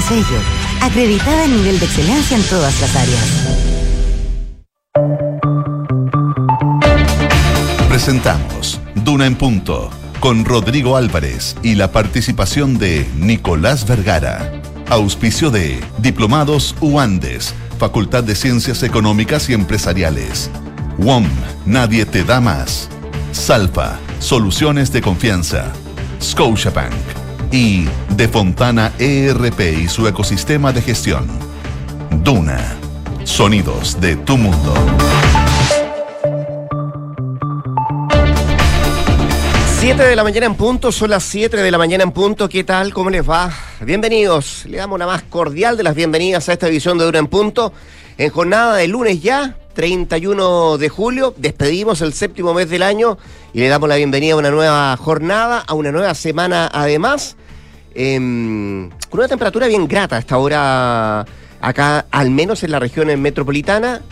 Sello, acreditada en nivel de excelencia en todas las áreas. Presentamos Duna en Punto con Rodrigo Álvarez y la participación de Nicolás Vergara. Auspicio de Diplomados UANDES, Facultad de Ciencias Económicas y Empresariales. WOM, Nadie te da más. Salfa, Soluciones de Confianza. Scotiabank y De Fontana ERP y su ecosistema de gestión. Duna, sonidos de tu mundo. 7 de la mañana en punto, son las 7 de la mañana en punto. ¿Qué tal? ¿Cómo les va? Bienvenidos. Le damos una más cordial de las bienvenidas a esta edición de Dura en Punto. En jornada de lunes ya, 31 de julio, despedimos el séptimo mes del año y le damos la bienvenida a una nueva jornada, a una nueva semana además, em, con una temperatura bien grata a esta hora acá, al menos en la región metropolitana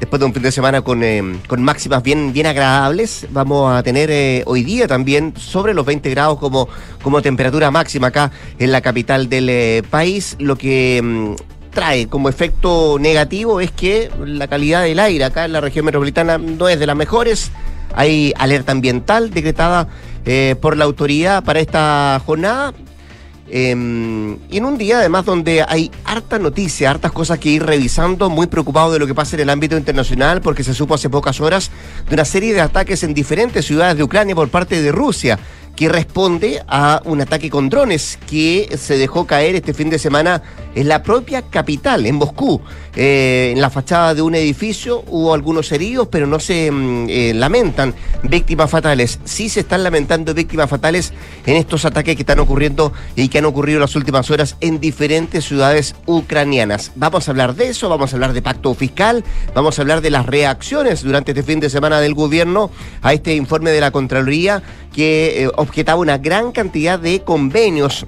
después de un fin de semana con, eh, con máximas bien, bien agradables. Vamos a tener eh, hoy día también sobre los 20 grados como, como temperatura máxima acá en la capital del eh, país, lo que mm, trae como efecto negativo es que la calidad del aire acá en la región metropolitana no es de las mejores. Hay alerta ambiental decretada por la autoridad para esta jornada. Em, y en un día además donde hay harta noticia, hartas cosas que ir revisando, muy preocupado de lo que pasa en el ámbito internacional, porque se supo hace pocas horas de una serie de ataques en diferentes ciudades de Ucrania por parte de Rusia que responde a un ataque con drones que se dejó caer este fin de semana en la propia capital, en Moscú. Eh, en la fachada de un edificio hubo algunos heridos, pero no se mm, eh, lamentan víctimas fatales. Sí se están lamentando víctimas fatales en estos ataques que están ocurriendo y que han ocurrido en las últimas horas en diferentes ciudades ucranianas. Vamos a hablar de eso, vamos a hablar de pacto fiscal, vamos a hablar de las reacciones durante este fin de semana del gobierno a este informe de la Contraloría que eh, objetaba una gran cantidad de convenios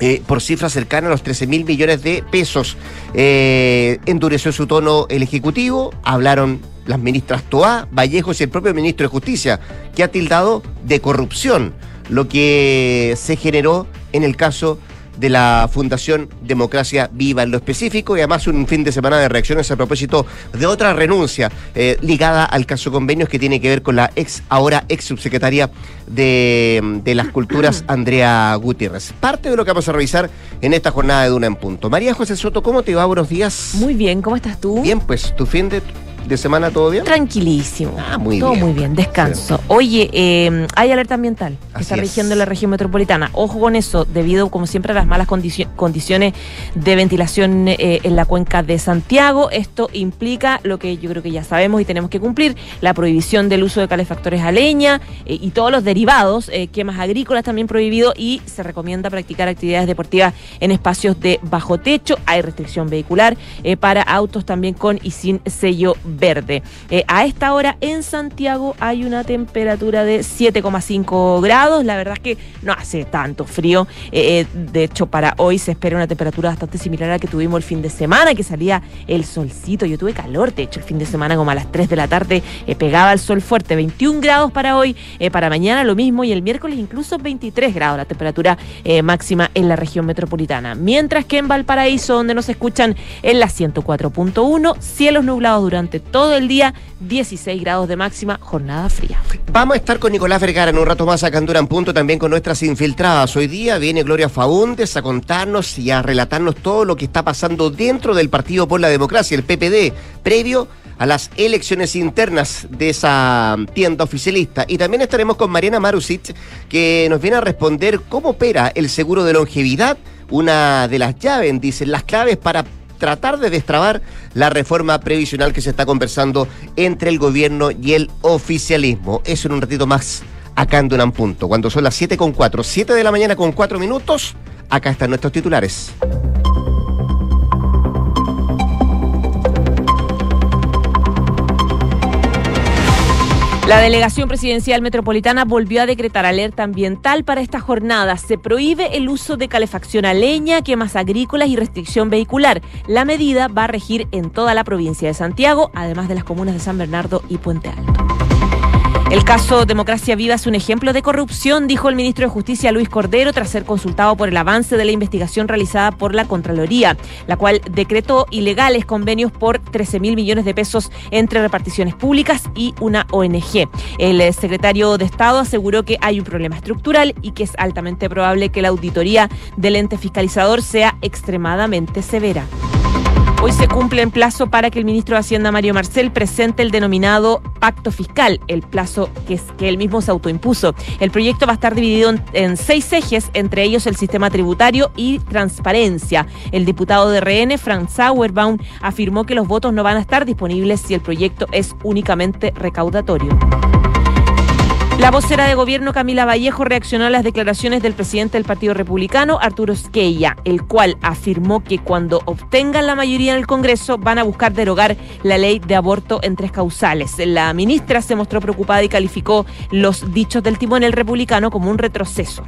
eh, por cifras cercanas a los 13 mil millones de pesos. Eh, endureció su tono el Ejecutivo, hablaron las ministras Toá, Vallejos y el propio ministro de Justicia, que ha tildado de corrupción lo que se generó en el caso de la Fundación Democracia Viva en lo específico y además un fin de semana de reacciones a propósito de otra renuncia eh, ligada al caso convenios que tiene que ver con la ex, ahora ex subsecretaria de, de las Culturas, Andrea Gutiérrez. Parte de lo que vamos a revisar en esta jornada de Duna en Punto. María José Soto, ¿cómo te va? Buenos días. Muy bien, ¿cómo estás tú? Bien, pues tu fin de de semana todo bien? Tranquilísimo. Ah, muy todo bien. muy bien, descanso. Oye, eh, hay alerta ambiental que Así está es. rigiendo la región metropolitana. Ojo con eso, debido, como siempre, a las malas condicio- condiciones de ventilación eh, en la cuenca de Santiago. Esto implica lo que yo creo que ya sabemos y tenemos que cumplir, la prohibición del uso de calefactores a leña eh, y todos los derivados, quemas agrícolas también prohibido y se recomienda practicar actividades deportivas en espacios de bajo techo. Hay restricción vehicular eh, para autos también con y sin sello verde. Eh, a esta hora en Santiago hay una temperatura de 7,5 grados. La verdad es que no hace tanto frío. Eh, eh, de hecho, para hoy se espera una temperatura bastante similar a la que tuvimos el fin de semana, que salía el solcito. Yo tuve calor, de hecho, el fin de semana como a las 3 de la tarde pegaba el sol fuerte. 21 grados para hoy, para mañana lo mismo y el miércoles incluso 23 grados la temperatura máxima en la región metropolitana. Mientras que en Valparaíso, donde nos escuchan en la 104.1, cielos nublados durante todo el día, 16 grados de máxima, jornada fría. Vamos a estar con Nicolás Vergara en un rato más acá en Dura en Punto, también con nuestras infiltradas. Hoy día viene Gloria Faúndes a contarnos y a relatarnos todo lo que está pasando dentro del Partido por la Democracia, el PPD, previo a las elecciones internas de esa tienda oficialista. Y también estaremos con Mariana Marusic, que nos viene a responder cómo opera el seguro de longevidad, una de las llaves, dicen, las claves para tratar de destrabar la reforma previsional que se está conversando entre el gobierno y el oficialismo. Eso en un ratito más acá en Dunan Punto. Cuando son las 7 con 4, 7 de la mañana con 4 minutos, acá están nuestros titulares. La delegación presidencial metropolitana volvió a decretar alerta ambiental para esta jornada. Se prohíbe el uso de calefacción a leña, quemas agrícolas y restricción vehicular. La medida va a regir en toda la provincia de Santiago, además de las comunas de San Bernardo y Puente Alto. El caso Democracia Viva es un ejemplo de corrupción, dijo el ministro de Justicia Luis Cordero tras ser consultado por el avance de la investigación realizada por la Contraloría, la cual decretó ilegales convenios por 13 mil millones de pesos entre reparticiones públicas y una ONG. El eh, secretario de Estado aseguró que hay un problema estructural y que es altamente probable que la auditoría del ente fiscalizador sea extremadamente severa. Hoy se cumple en plazo para que el ministro de Hacienda, Mario Marcel, presente el denominado pacto fiscal, el plazo que él mismo se autoimpuso. El proyecto va a estar dividido en, en, seis ejes, entre ellos el sistema tributario y transparencia. El diputado de RN, Frank Sauerbaum, afirmó que los votos no van a estar disponibles si el proyecto es únicamente recaudatorio. La vocera de gobierno Camila Vallejo reaccionó a las declaraciones del presidente del Partido Republicano, Arturo Esquella, el cual afirmó que cuando obtengan la mayoría en el Congreso van a buscar derogar la ley de aborto en tres causales. La ministra se mostró preocupada y calificó los dichos del timón el republicano como un retroceso.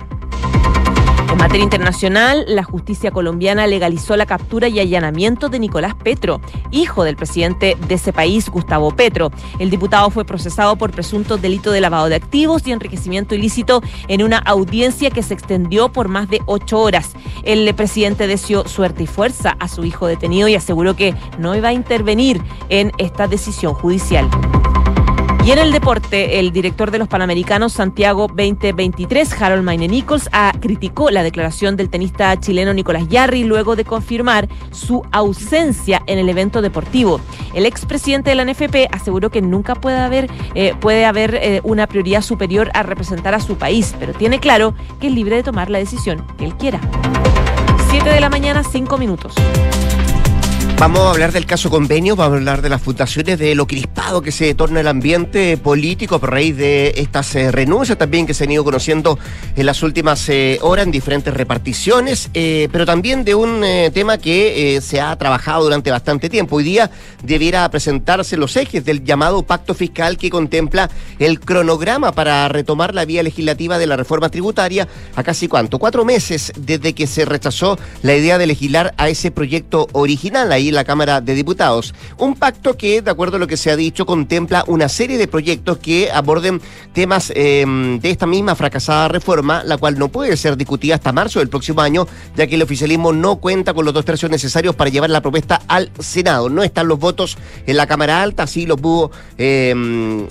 En materia internacional, la justicia colombiana legalizó la captura y allanamiento de Nicolás Petro, hijo del presidente de ese país, Gustavo Petro. El diputado fue procesado por presunto delito de lavado de activos y enriquecimiento ilícito en una audiencia que se extendió por más de ocho horas. El presidente deseó suerte y fuerza a su hijo detenido y aseguró que no iba a intervenir en esta decisión judicial. Y en el deporte, el director de los Panamericanos Santiago 2023, Harold Maine Nichols, ha, criticó la declaración del tenista chileno Nicolás Yarri luego de confirmar su ausencia en el evento deportivo. El expresidente de la NFP aseguró que nunca puede haber, eh, puede haber eh, una prioridad superior a representar a su país, pero tiene claro que es libre de tomar la decisión que él quiera. 7 de la mañana, 5 minutos. Vamos a hablar del caso convenio, vamos a hablar de las fundaciones, de lo crispado que se torna el ambiente político por raíz de estas eh, renuncias también que se han ido conociendo en las últimas eh, horas en diferentes reparticiones, eh, pero también de un tema que se ha trabajado durante bastante tiempo. Hoy día debiera presentarse los ejes del llamado pacto fiscal que contempla el cronograma para retomar la vía legislativa de la reforma tributaria a casi cuánto, cuatro meses desde que se rechazó la idea de legislar a ese proyecto original. Ahí en la Cámara de Diputados. Un pacto que, de acuerdo a lo que se ha dicho, contempla una serie de proyectos que aborden temas eh, de esta misma fracasada reforma, la cual no puede ser discutida hasta marzo del próximo año, ya que el oficialismo no cuenta con los dos tercios necesarios para llevar la propuesta al Senado. No están los votos en la Cámara Alta, así lo pudo... Eh,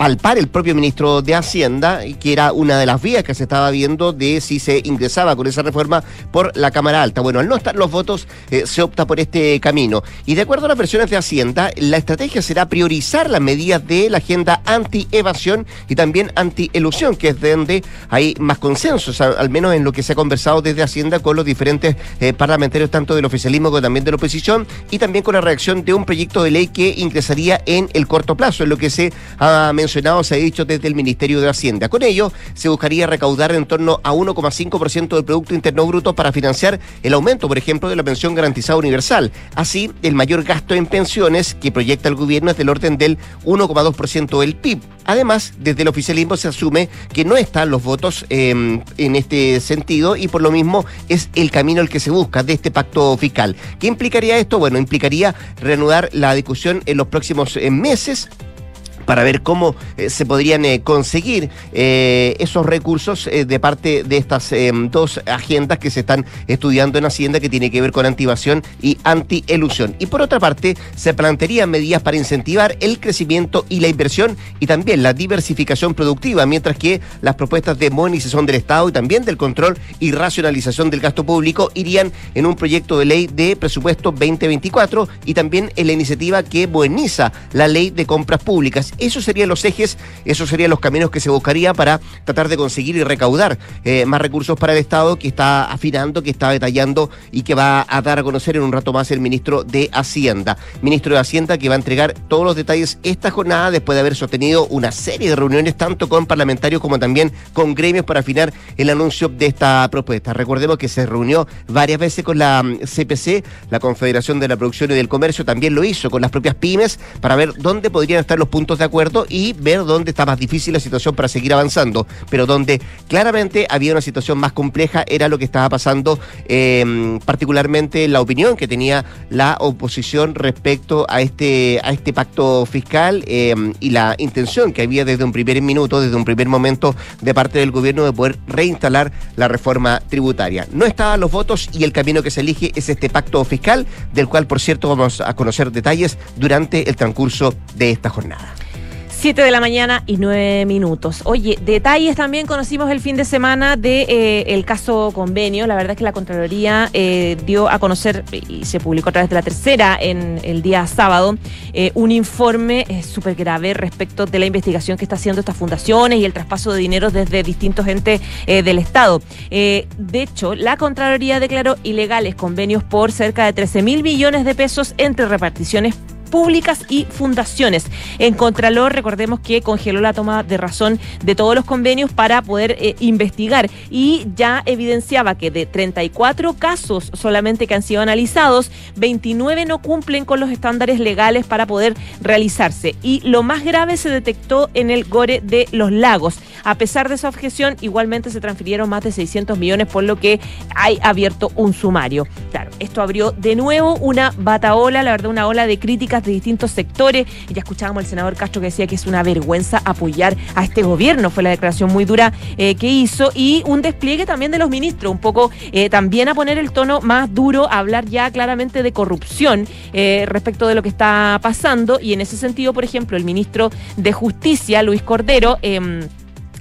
palpar el propio ministro de Hacienda, que era una de las vías que se estaba viendo de si se ingresaba con esa reforma por la Cámara Alta. Bueno, al no estar los votos, eh, se opta por este camino. Y de acuerdo a las versiones de Hacienda, la estrategia será priorizar las medidas de la agenda anti-evasión y también anti-elusión, que es donde hay más consensos, al menos en lo que se ha conversado desde Hacienda con los diferentes eh, parlamentarios, tanto del oficialismo como también de la oposición, y también con la reacción de un proyecto de ley que ingresaría en el corto plazo, en lo que se ha mencionado se ha dicho desde el Ministerio de Hacienda. Con ello, se buscaría recaudar en torno a 1,5% del Producto Interno Bruto para financiar el aumento, por ejemplo, de la pensión garantizada universal. Así, el mayor gasto en pensiones que proyecta el gobierno es del orden del 1,2% del PIB. Además, desde el oficialismo se asume que no están los votos eh, en este sentido y por lo mismo es el camino el que se busca de este pacto fiscal. ¿Qué implicaría esto? Bueno, implicaría reanudar la discusión en los próximos eh, meses para ver cómo eh, se podrían eh, conseguir eh, esos recursos de parte de estas eh, dos agendas que se están estudiando en Hacienda que tiene que ver con antivación y antielusión. Y por otra parte, se plantearían medidas para incentivar el crecimiento y la inversión y también la diversificación productiva, mientras que las propuestas de modernización del Estado y también del control y racionalización del gasto público irían en un proyecto de ley de presupuesto 2024 y también en la iniciativa que moderniza la ley de compras públicas esos serían los ejes, esos serían los caminos que se buscaría para tratar de conseguir y recaudar eh, más recursos para el Estado que está afinando, que está detallando y que va a dar a conocer en un rato más el ministro de Hacienda. Ministro de Hacienda que va a entregar todos los detalles esta jornada después de haber sostenido una serie de reuniones tanto con parlamentarios como también con gremios para afinar el anuncio de esta propuesta. Recordemos que se reunió varias veces con la CPC, la Confederación de la Producción y del Comercio, también lo hizo con las propias pymes para ver dónde podrían estar los puntos de acuerdo y ver dónde está más difícil la situación para seguir avanzando. Pero donde claramente había una situación más compleja era lo que estaba pasando, eh, particularmente la opinión que tenía la oposición respecto a este, a este pacto fiscal eh, y la intención que había desde un primer minuto, desde un primer momento de parte del gobierno de poder reinstalar la reforma tributaria. No estaban los votos y el camino que se elige es este pacto fiscal, del cual, por cierto, vamos a conocer detalles durante el transcurso de esta jornada. 7 de la mañana y 9 minutos. Oye, detalles también conocimos el fin de semana de eh, el caso convenio. La verdad es que la Contraloría eh, dio a conocer y se publicó a través de la tercera en el día sábado eh, un informe súper grave respecto de la investigación que está haciendo estas fundaciones y el traspaso de dinero desde distintos entes del Estado. de hecho, la Contraloría declaró ilegales convenios por cerca de 13 mil millones de pesos entre reparticiones públicas y fundaciones. En Contralor, recordemos que congeló la toma de razón de todos los convenios para poder eh, investigar y ya evidenciaba que de 34 casos solamente que han sido analizados, 29 no cumplen con los estándares legales para poder realizarse. Y lo más grave se detectó en el Gore de los Lagos. A pesar de esa objeción, igualmente se transfirieron más de 600 millones, por lo que hay abierto un sumario. Claro, esto abrió de nuevo una bataola, la verdad, una ola de críticas de distintos sectores. Ya escuchábamos al senador Castro que decía que es una vergüenza apoyar a este gobierno. Fue la declaración muy dura eh, que hizo. Y un despliegue también de los ministros, un poco eh, también a poner el tono más duro, a hablar ya claramente de corrupción eh, respecto de lo que está pasando. Y en ese sentido, por ejemplo, el ministro de Justicia, Luis Cordero, em,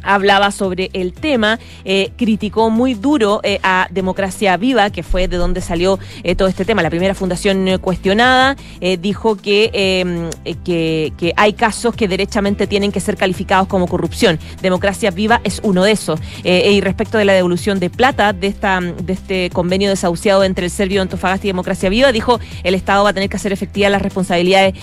hablaba sobre el tema, eh, criticó muy duro eh, a Democracia Viva, que fue de donde salió eh, todo este tema, la primera fundación cuestionada, dijo que, em, que, que, hay casos que derechamente tienen que ser calificados como corrupción. Democracia Viva es uno de esos. y respecto de la devolución de plata de, esta, de este convenio desahuciado entre el Serbio Antofagasta y Democracia Viva, dijo el Estado va a tener que hacer efectivas las responsabilidades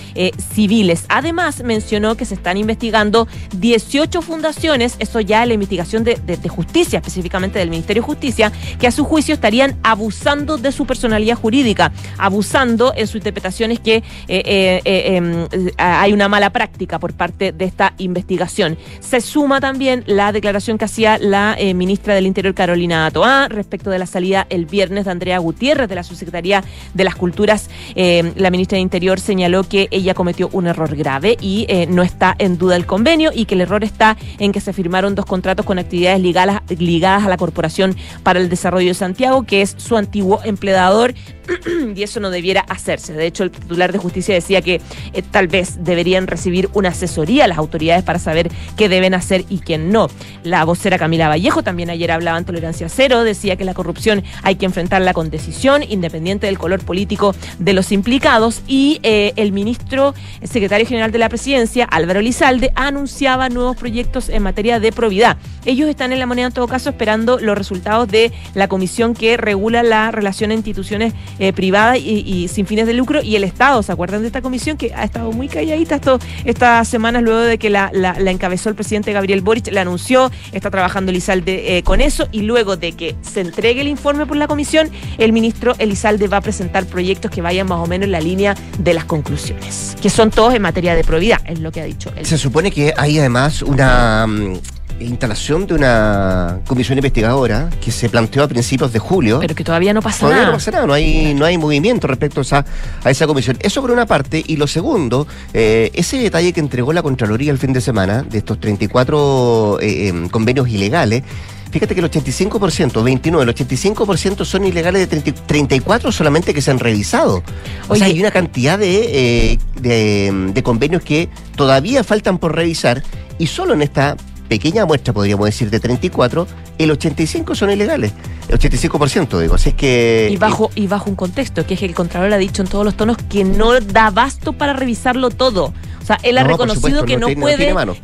civiles. Además, mencionó que se están investigando 18 fundaciones, ya la investigación de, justicia, específicamente del Ministerio de Justicia, que a su juicio estarían abusando de su personalidad jurídica, abusando en sus interpretaciones que eh, eh, eh, em, hay una mala práctica por parte de esta investigación. Se suma también la declaración que hacía la ministra del Interior, Carolina Toá, respecto de la salida el viernes de Andrea Gutiérrez de la Subsecretaría de las Culturas. la ministra del Interior señaló que ella cometió un error grave y no está en duda el convenio y que el error está en que se firmó dos contratos con actividades ligadas, ligadas a la Corporación para el Desarrollo de Santiago, que es su antiguo empleador, y eso no debiera hacerse. De hecho, el titular de justicia decía que eh, tal vez deberían recibir una asesoría a las autoridades para saber qué deben hacer y quién no. La vocera Camila Vallejo también ayer hablaba en Tolerancia Cero, decía que la corrupción hay que enfrentarla con decisión, independiente del color político de los implicados, y eh, el ministro, secretario general de la presidencia, Álvaro Lizalde, anunciaba nuevos proyectos en materia de probidad. Ellos están en la moneda en todo caso esperando los resultados de la comisión que regula la relación de instituciones eh, privada y, sin fines de lucro y el Estado. ¿Se acuerdan de esta comisión que ha estado muy calladita esto, estas semanas luego de que la, encabezó el presidente Gabriel Boric, la anunció, está trabajando Elizalde eh, con eso y luego de que se entregue el informe por la comisión, el ministro Elizalde va a presentar proyectos que vayan más o menos en la línea de las conclusiones, que son todos en materia de probidad, es lo que ha dicho él. Se supone que hay además una mm, instalación de una comisión investigadora que se planteó a principios de julio. Pero que todavía no pasa nada. No pasa nada, no hay, no hay movimiento respecto a esa, a esa comisión. Eso por una parte. Y lo segundo, eh, ese detalle que entregó la Contraloría el fin de semana de estos 34 eh, em, convenios ilegales. Fíjate que el 85%, 29, el 85% son ilegales de 34 solamente que se han revisado. O sea, hay una cantidad de, eh, de, de convenios que todavía faltan por revisar y solo en esta pequeña muestra, podríamos decir, de 34, el 85 son ilegales. El 85%, digo. Así es que. Y bajo, y bajo un contexto, que es que el Contralor ha dicho en todos los tonos que no da basto para revisarlo todo. O sea, él ha reconocido que no, puede,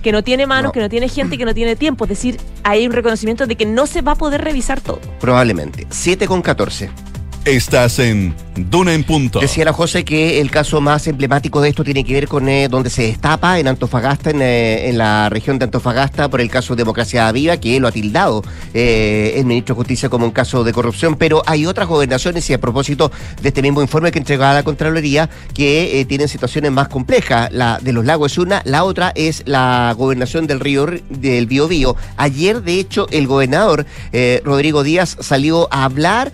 que no tiene manos, que no tiene gente, que no tiene tiempo. Es decir, hay un reconocimiento de que no se va a poder revisar todo. Probablemente. 7 con 14. Estás en Duna en Punto. Decía la José que el caso más emblemático de esto tiene que ver con eh, donde se destapa en Antofagasta, en, eh, en, la región de Antofagasta, por el caso Democracia Viva, que lo ha tildado eh, el ministro de Justicia como un caso de corrupción. Pero hay otras gobernaciones, y a propósito de este mismo informe que entregaba la Contraloría, que tienen situaciones más complejas. La de los lagos es una, la otra es la gobernación del río del Biobío. Ayer, de hecho, el gobernador Rodrigo Díaz salió a hablar.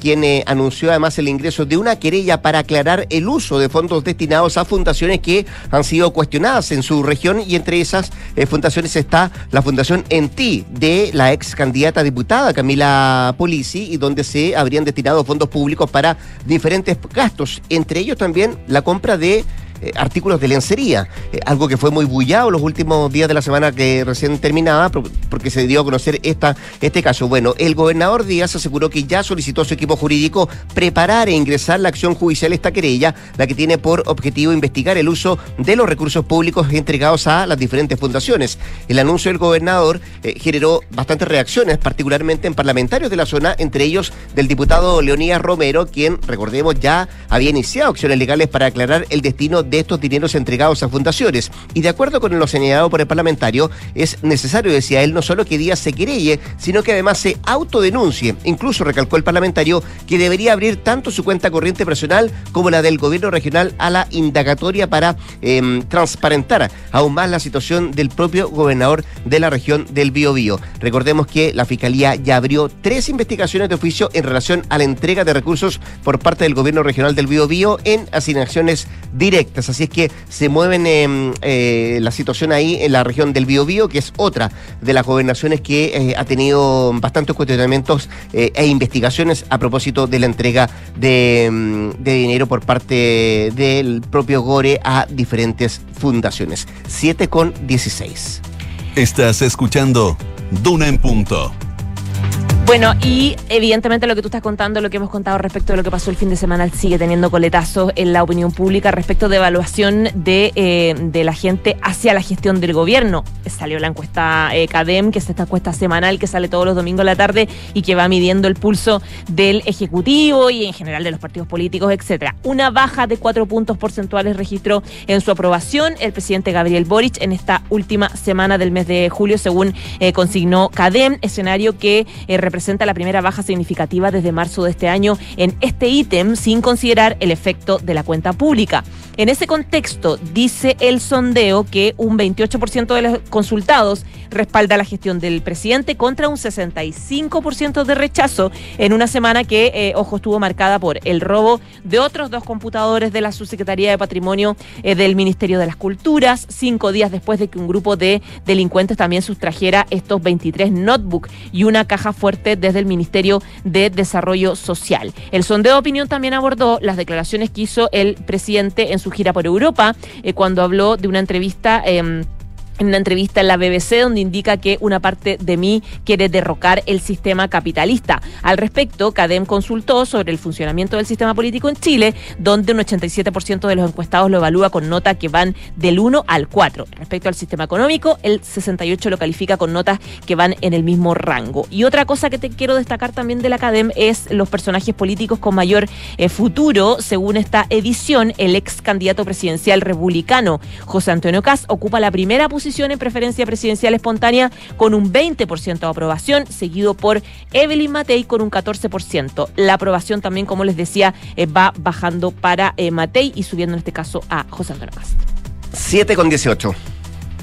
Quien eh, anunció además el ingreso de una querella para aclarar el uso de fondos destinados a fundaciones que han sido cuestionadas en su región y entre esas eh, fundaciones está la Fundación Enti de la ex candidata diputada Camila Polisi y donde se habrían destinado fondos públicos para diferentes gastos, entre ellos también la compra de eh, artículos de lencería, eh, algo que fue muy bullado los últimos días de la semana que recién terminaba, porque se dio a conocer esta, este caso. Bueno, el gobernador Díaz aseguró que ya solicitó a su equipo jurídico preparar e ingresar la acción judicial esta querella, la que tiene por objetivo investigar el uso de los recursos públicos entregados a las diferentes fundaciones. El anuncio del gobernador eh, generó bastantes reacciones, particularmente en parlamentarios de la zona, entre ellos del diputado Leonidas Romero, quien, recordemos, ya había iniciado acciones legales para aclarar el destino de estos dineros entregados a fundaciones. Y de acuerdo con lo señalado por el parlamentario, es necesario, decía él, no solo que Díaz se querelle, sino que además se autodenuncie. Incluso recalcó el parlamentario que debería abrir tanto su cuenta corriente personal como la del gobierno regional a la indagatoria para eh, transparentar aún más la situación del propio gobernador de la región del Biobío. Recordemos que la Fiscalía ya abrió tres investigaciones de oficio en relación a la entrega de recursos por parte del gobierno regional del Biobío en asignaciones directas. Así es que se mueven eh, eh, la situación ahí en la región del Biobío, que es otra de las gobernaciones que eh, ha tenido bastantes cuestionamientos eh, e investigaciones a propósito de la entrega de, mm, de, dinero por parte del propio Gore a diferentes fundaciones. 7 con 16. Estás escuchando Duna en Punto. Bueno, y evidentemente lo que tú estás contando, lo que hemos contado respecto de lo que pasó el fin de semana, sigue teniendo coletazos en la opinión pública respecto de evaluación de, eh, de la gente hacia la gestión del gobierno. Salió la encuesta eh, CADEM, que es esta encuesta semanal que sale todos los domingos a la tarde y que va midiendo el pulso del Ejecutivo y en general de los partidos políticos, etcétera. Una baja de cuatro puntos porcentuales registró en su aprobación el presidente Gabriel Boric en esta última semana del mes de julio, según eh, consignó CADEM, escenario que representa presenta la primera baja significativa desde marzo de este año en este ítem, sin considerar el efecto de la cuenta pública. En ese contexto, dice el sondeo que un 28% de los consultados respalda la gestión del presidente contra un 65% de rechazo en una semana que, eh, ojo, estuvo marcada por el robo de otros dos computadores de la Subsecretaría de Patrimonio eh, del Ministerio de las Culturas, cinco días después de que un grupo de delincuentes también sustrajera estos 23 notebooks y una caja fuerte desde el Ministerio de Desarrollo Social. El sondeo de opinión también abordó las declaraciones que hizo el presidente en su gira por Europa, eh, cuando habló de una entrevista. Eh, en una entrevista en la BBC donde indica que una parte de mí quiere derrocar el sistema capitalista. Al respecto, CADEM consultó sobre el funcionamiento del sistema político en Chile, donde un 87% de los encuestados lo evalúa con nota que van del 1 al 4. Respecto al sistema económico, el 68 lo califica con notas que van en el mismo rango. Y otra cosa que te quiero destacar también de la CADEM es los personajes políticos con mayor eh, futuro. Según esta edición, el ex candidato presidencial republicano José Antonio Cas ocupa la primera posición en preferencia presidencial espontánea con un 20% de aprobación, seguido por Evelyn Matei con un 14%. La aprobación también, como les decía, eh, va bajando para eh, Matei y subiendo en este caso a José Antonio Cast. 7 con 18.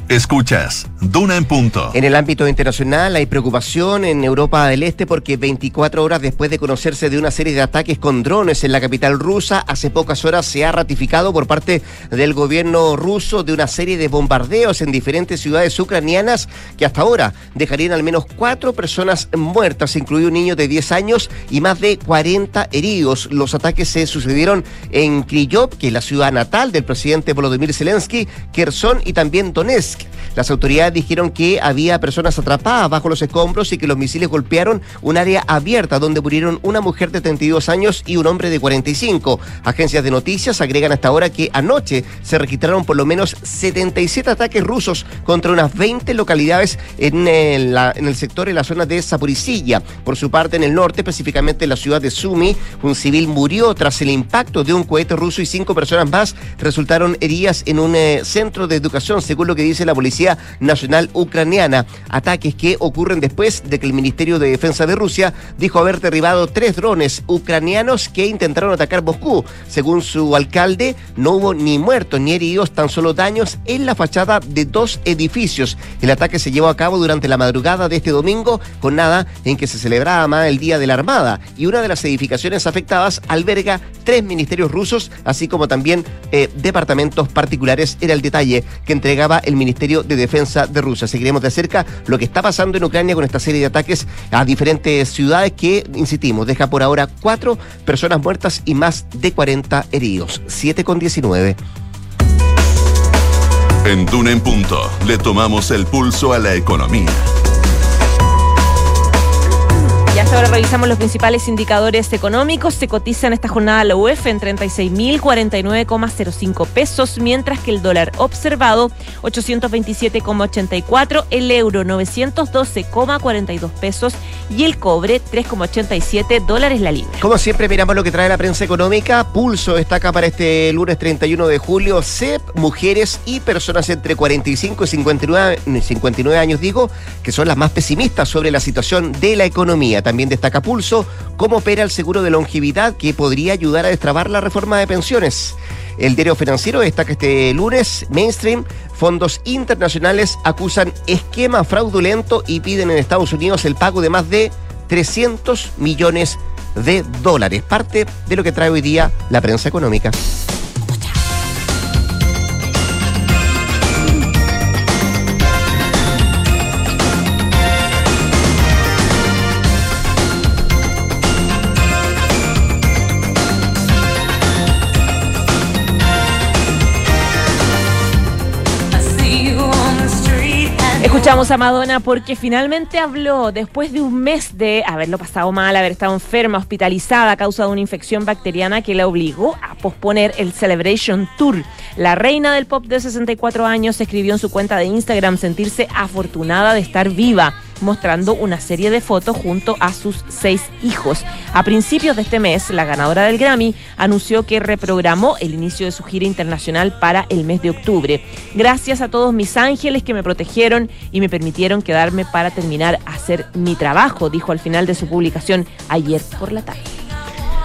Escuchas Duna en punto. En el ámbito internacional hay preocupación en Europa del Este porque 24 horas después de conocerse de una serie de ataques con drones en la capital rusa, hace pocas horas se ha ratificado por parte del gobierno ruso de una serie de bombardeos en diferentes ciudades ucranianas que hasta ahora dejarían al menos cuatro personas muertas, incluido un niño de 10 años y más de 40 heridos. Los ataques se sucedieron en Kriyov, que es la ciudad natal del presidente Volodymyr Zelensky, Kherson y también Donetsk. Las autoridades dijeron que había personas atrapadas bajo los escombros y que los misiles golpearon un área abierta donde murieron una mujer de 32 años y un hombre de 45. Agencias de noticias agregan hasta ahora que anoche se registraron por lo menos 77 ataques rusos contra unas 20 localidades en el, en el sector, en la zona de Zaporizhia. Por su parte, en el norte, específicamente en la ciudad de Sumi, un civil murió tras el impacto de un cohete ruso y cinco personas más resultaron heridas en un eh, centro de educación, según lo que dice la Policía Nacional Ucraniana. Ataques que ocurren después de que el Ministerio de Defensa de Rusia dijo haber derribado tres drones ucranianos que intentaron atacar Moscú. Según su alcalde, no hubo ni muertos ni heridos, tan solo daños en la fachada de dos edificios. El ataque se llevó a cabo durante la madrugada de este domingo, con nada en que se celebraba el Día de la Armada, y una de las edificaciones afectadas alberga tres ministerios rusos, así como también eh, departamentos particulares. Era el detalle que entregaba el Ministerio de Defensa de Rusia. Seguiremos de cerca lo que está pasando en Ucrania con esta serie de ataques a diferentes ciudades que, insistimos, deja por ahora cuatro personas muertas y más de 40 heridos. 7 con 19. En Duna en Punto le tomamos el pulso a la economía. Y hasta ahora revisamos los principales indicadores económicos. Se cotiza en esta jornada la UEF en 36.049,05 pesos, mientras que el dólar observado 827,84, el euro 912,42 pesos y el cobre 3,87 dólares la libra. Como siempre miramos lo que trae la prensa económica. Pulso destaca para este lunes 31 de julio CEP, mujeres y personas entre 45 y 59, 59 años, digo, que son las más pesimistas sobre la situación de la economía. También destaca Pulso cómo opera el seguro de longevidad que podría ayudar a destrabar la reforma de pensiones. El diario financiero destaca este lunes, Mainstream, fondos internacionales acusan esquema fraudulento y piden en Estados Unidos el pago de más de 300 millones de dólares. Parte de lo que trae hoy día la prensa económica. Escuchamos a Madonna porque finalmente habló después de un mes de haberlo pasado mal, haber estado enferma, hospitalizada a causa de una infección bacteriana que la obligó a posponer el Celebration Tour. La reina del pop de 64 años escribió en su cuenta de Instagram sentirse afortunada de estar viva mostrando una serie de fotos junto a sus seis hijos. A principios de este mes, la ganadora del Grammy anunció que reprogramó el inicio de su gira internacional para el mes de octubre. Gracias a todos mis ángeles que me protegieron y me permitieron quedarme para terminar a hacer mi trabajo, dijo al final de su publicación ayer por la tarde.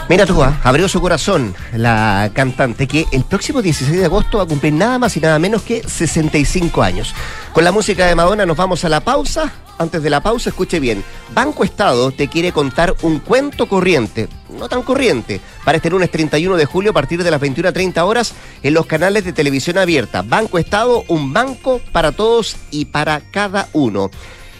Mira tú, ¿ah? abrió su corazón la cantante que el próximo 16 de agosto va a cumplir nada más y nada menos que 65 años. Con la música de Madonna nos vamos a la pausa. Antes de la pausa, escuche bien. Banco Estado te quiere contar un cuento corriente, no tan corriente, para este lunes 31 de julio a partir de las 21.30 horas en los canales de televisión abierta. Banco Estado, un banco para todos y para cada uno.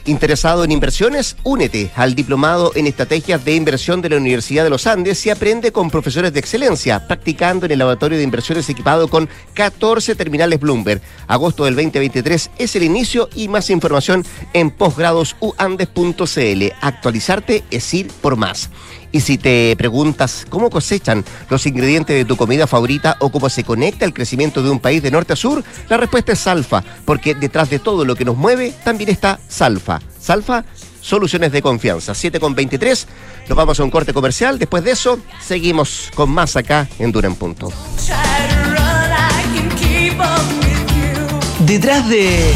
Interesado en inversiones, únete al diplomado en estrategias de inversión de la Universidad de los Andes y aprende con profesores de excelencia, practicando en el laboratorio de inversiones equipado con 14 terminales Bloomberg. Agosto del 2023 es el inicio y más información en posgradosuandes.cl. Actualizarte es ir por más. Y si te preguntas cómo cosechan los ingredientes de tu comida favorita o cómo se conecta el crecimiento de un país de norte a sur, la respuesta es Salfa, porque detrás de todo lo que nos mueve también está Salfa. Salfa, soluciones de confianza. 7 con 23, nos vamos a un corte comercial. Después de eso, seguimos con más acá en Dura en Punto. Detrás de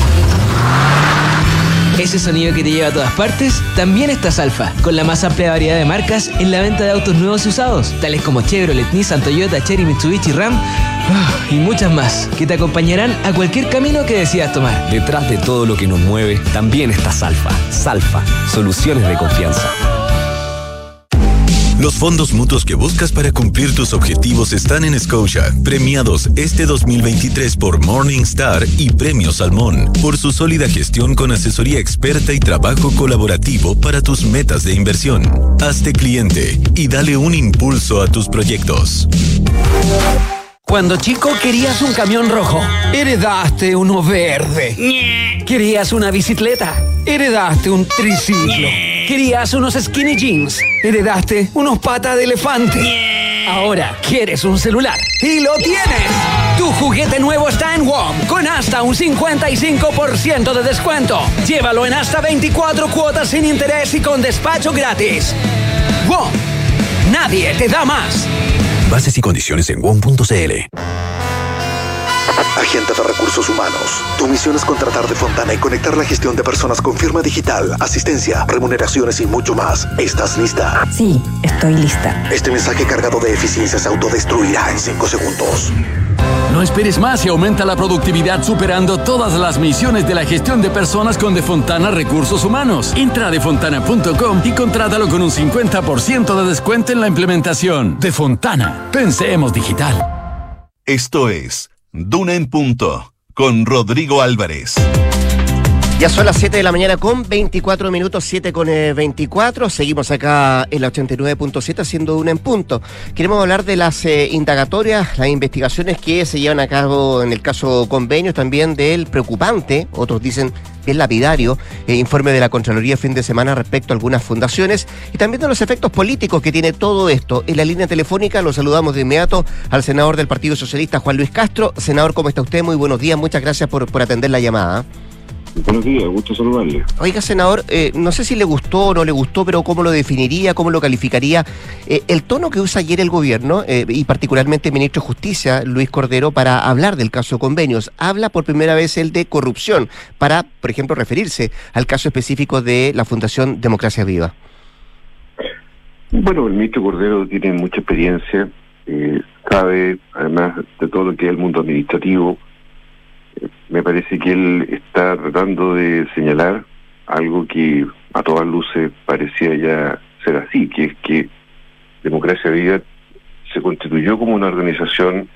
ese sonido que te lleva a todas partes, también está Salfa, con la más amplia variedad de marcas en la venta de autos nuevos y usados, tales como Chevrolet, Nissan, Toyota, Cherry, Mitsubishi, Ram ah, y muchas más, que te acompañarán a cualquier camino que decidas tomar. Detrás de todo lo que nos mueve, también está Salfa. Salfa, soluciones de confianza. Los fondos mutuos que buscas para cumplir tus objetivos están en Scotia, premiados este 2023 por Morningstar y Premio Salmón, por su sólida gestión con asesoría experta y trabajo colaborativo para tus metas de inversión. Hazte cliente y dale un impulso a tus proyectos. Cuando chico querías un camión rojo, heredaste uno verde. Querías una bicicleta, heredaste un triciclo. Querías unos skinny jeans, heredaste unos patas de elefante. Ahora quieres un celular y lo tienes. Tu juguete nuevo está en WOM con hasta un 55% de descuento. Llévalo en hasta 24 cuotas sin interés y con despacho gratis. WOM, nadie te da más. Bases y condiciones en WOM.cl. Agente de Recursos Humanos. Tu misión es contratar de Fontana y conectar la gestión de personas con firma digital, asistencia, remuneraciones y mucho más. ¿Estás lista? Sí, estoy lista. Este mensaje cargado de eficiencia se autodestruirá en 5 segundos. No esperes más y aumenta la productividad superando todas las misiones de la gestión de personas con Defontana Recursos Humanos. Entra a defontana.com y contrátalo con un 50% de descuento en la implementación. Defontana, pensemos digital. Esto es Duna en Punto con Rodrigo Álvarez. Ya son las 7 de la mañana con 24 minutos, 7 con eh, 24. Seguimos acá en la 89.7 haciendo una en punto. Queremos hablar de las eh, indagatorias, las investigaciones que se llevan a cabo en el caso convenios, también del preocupante, otros dicen bien lapidario, eh, informe de la Contraloría fin de semana respecto a algunas fundaciones y también de los efectos políticos que tiene todo esto. En la línea telefónica lo saludamos de inmediato al senador del Partido Socialista, Juan Luis Castro. Senador, ¿cómo está usted? Muy buenos días, muchas gracias por, por atender la llamada. Buenos días, gusto saludarle. Oiga, senador, eh, no sé si le gustó o no le gustó, pero ¿cómo lo definiría, cómo lo calificaría? Eh, el tono que usa ayer el gobierno, eh, y particularmente el ministro de Justicia, Luis Cordero, para hablar del caso convenios, habla por primera vez el de corrupción, para, por ejemplo, referirse al caso específico de la Fundación Democracia Viva. Bueno, el ministro Cordero tiene mucha experiencia, eh, sabe además de todo lo que es el mundo administrativo, me parece que él está tratando de señalar algo que a todas luces parecía ya ser así, que es que Democracia Viva se constituyó como una organización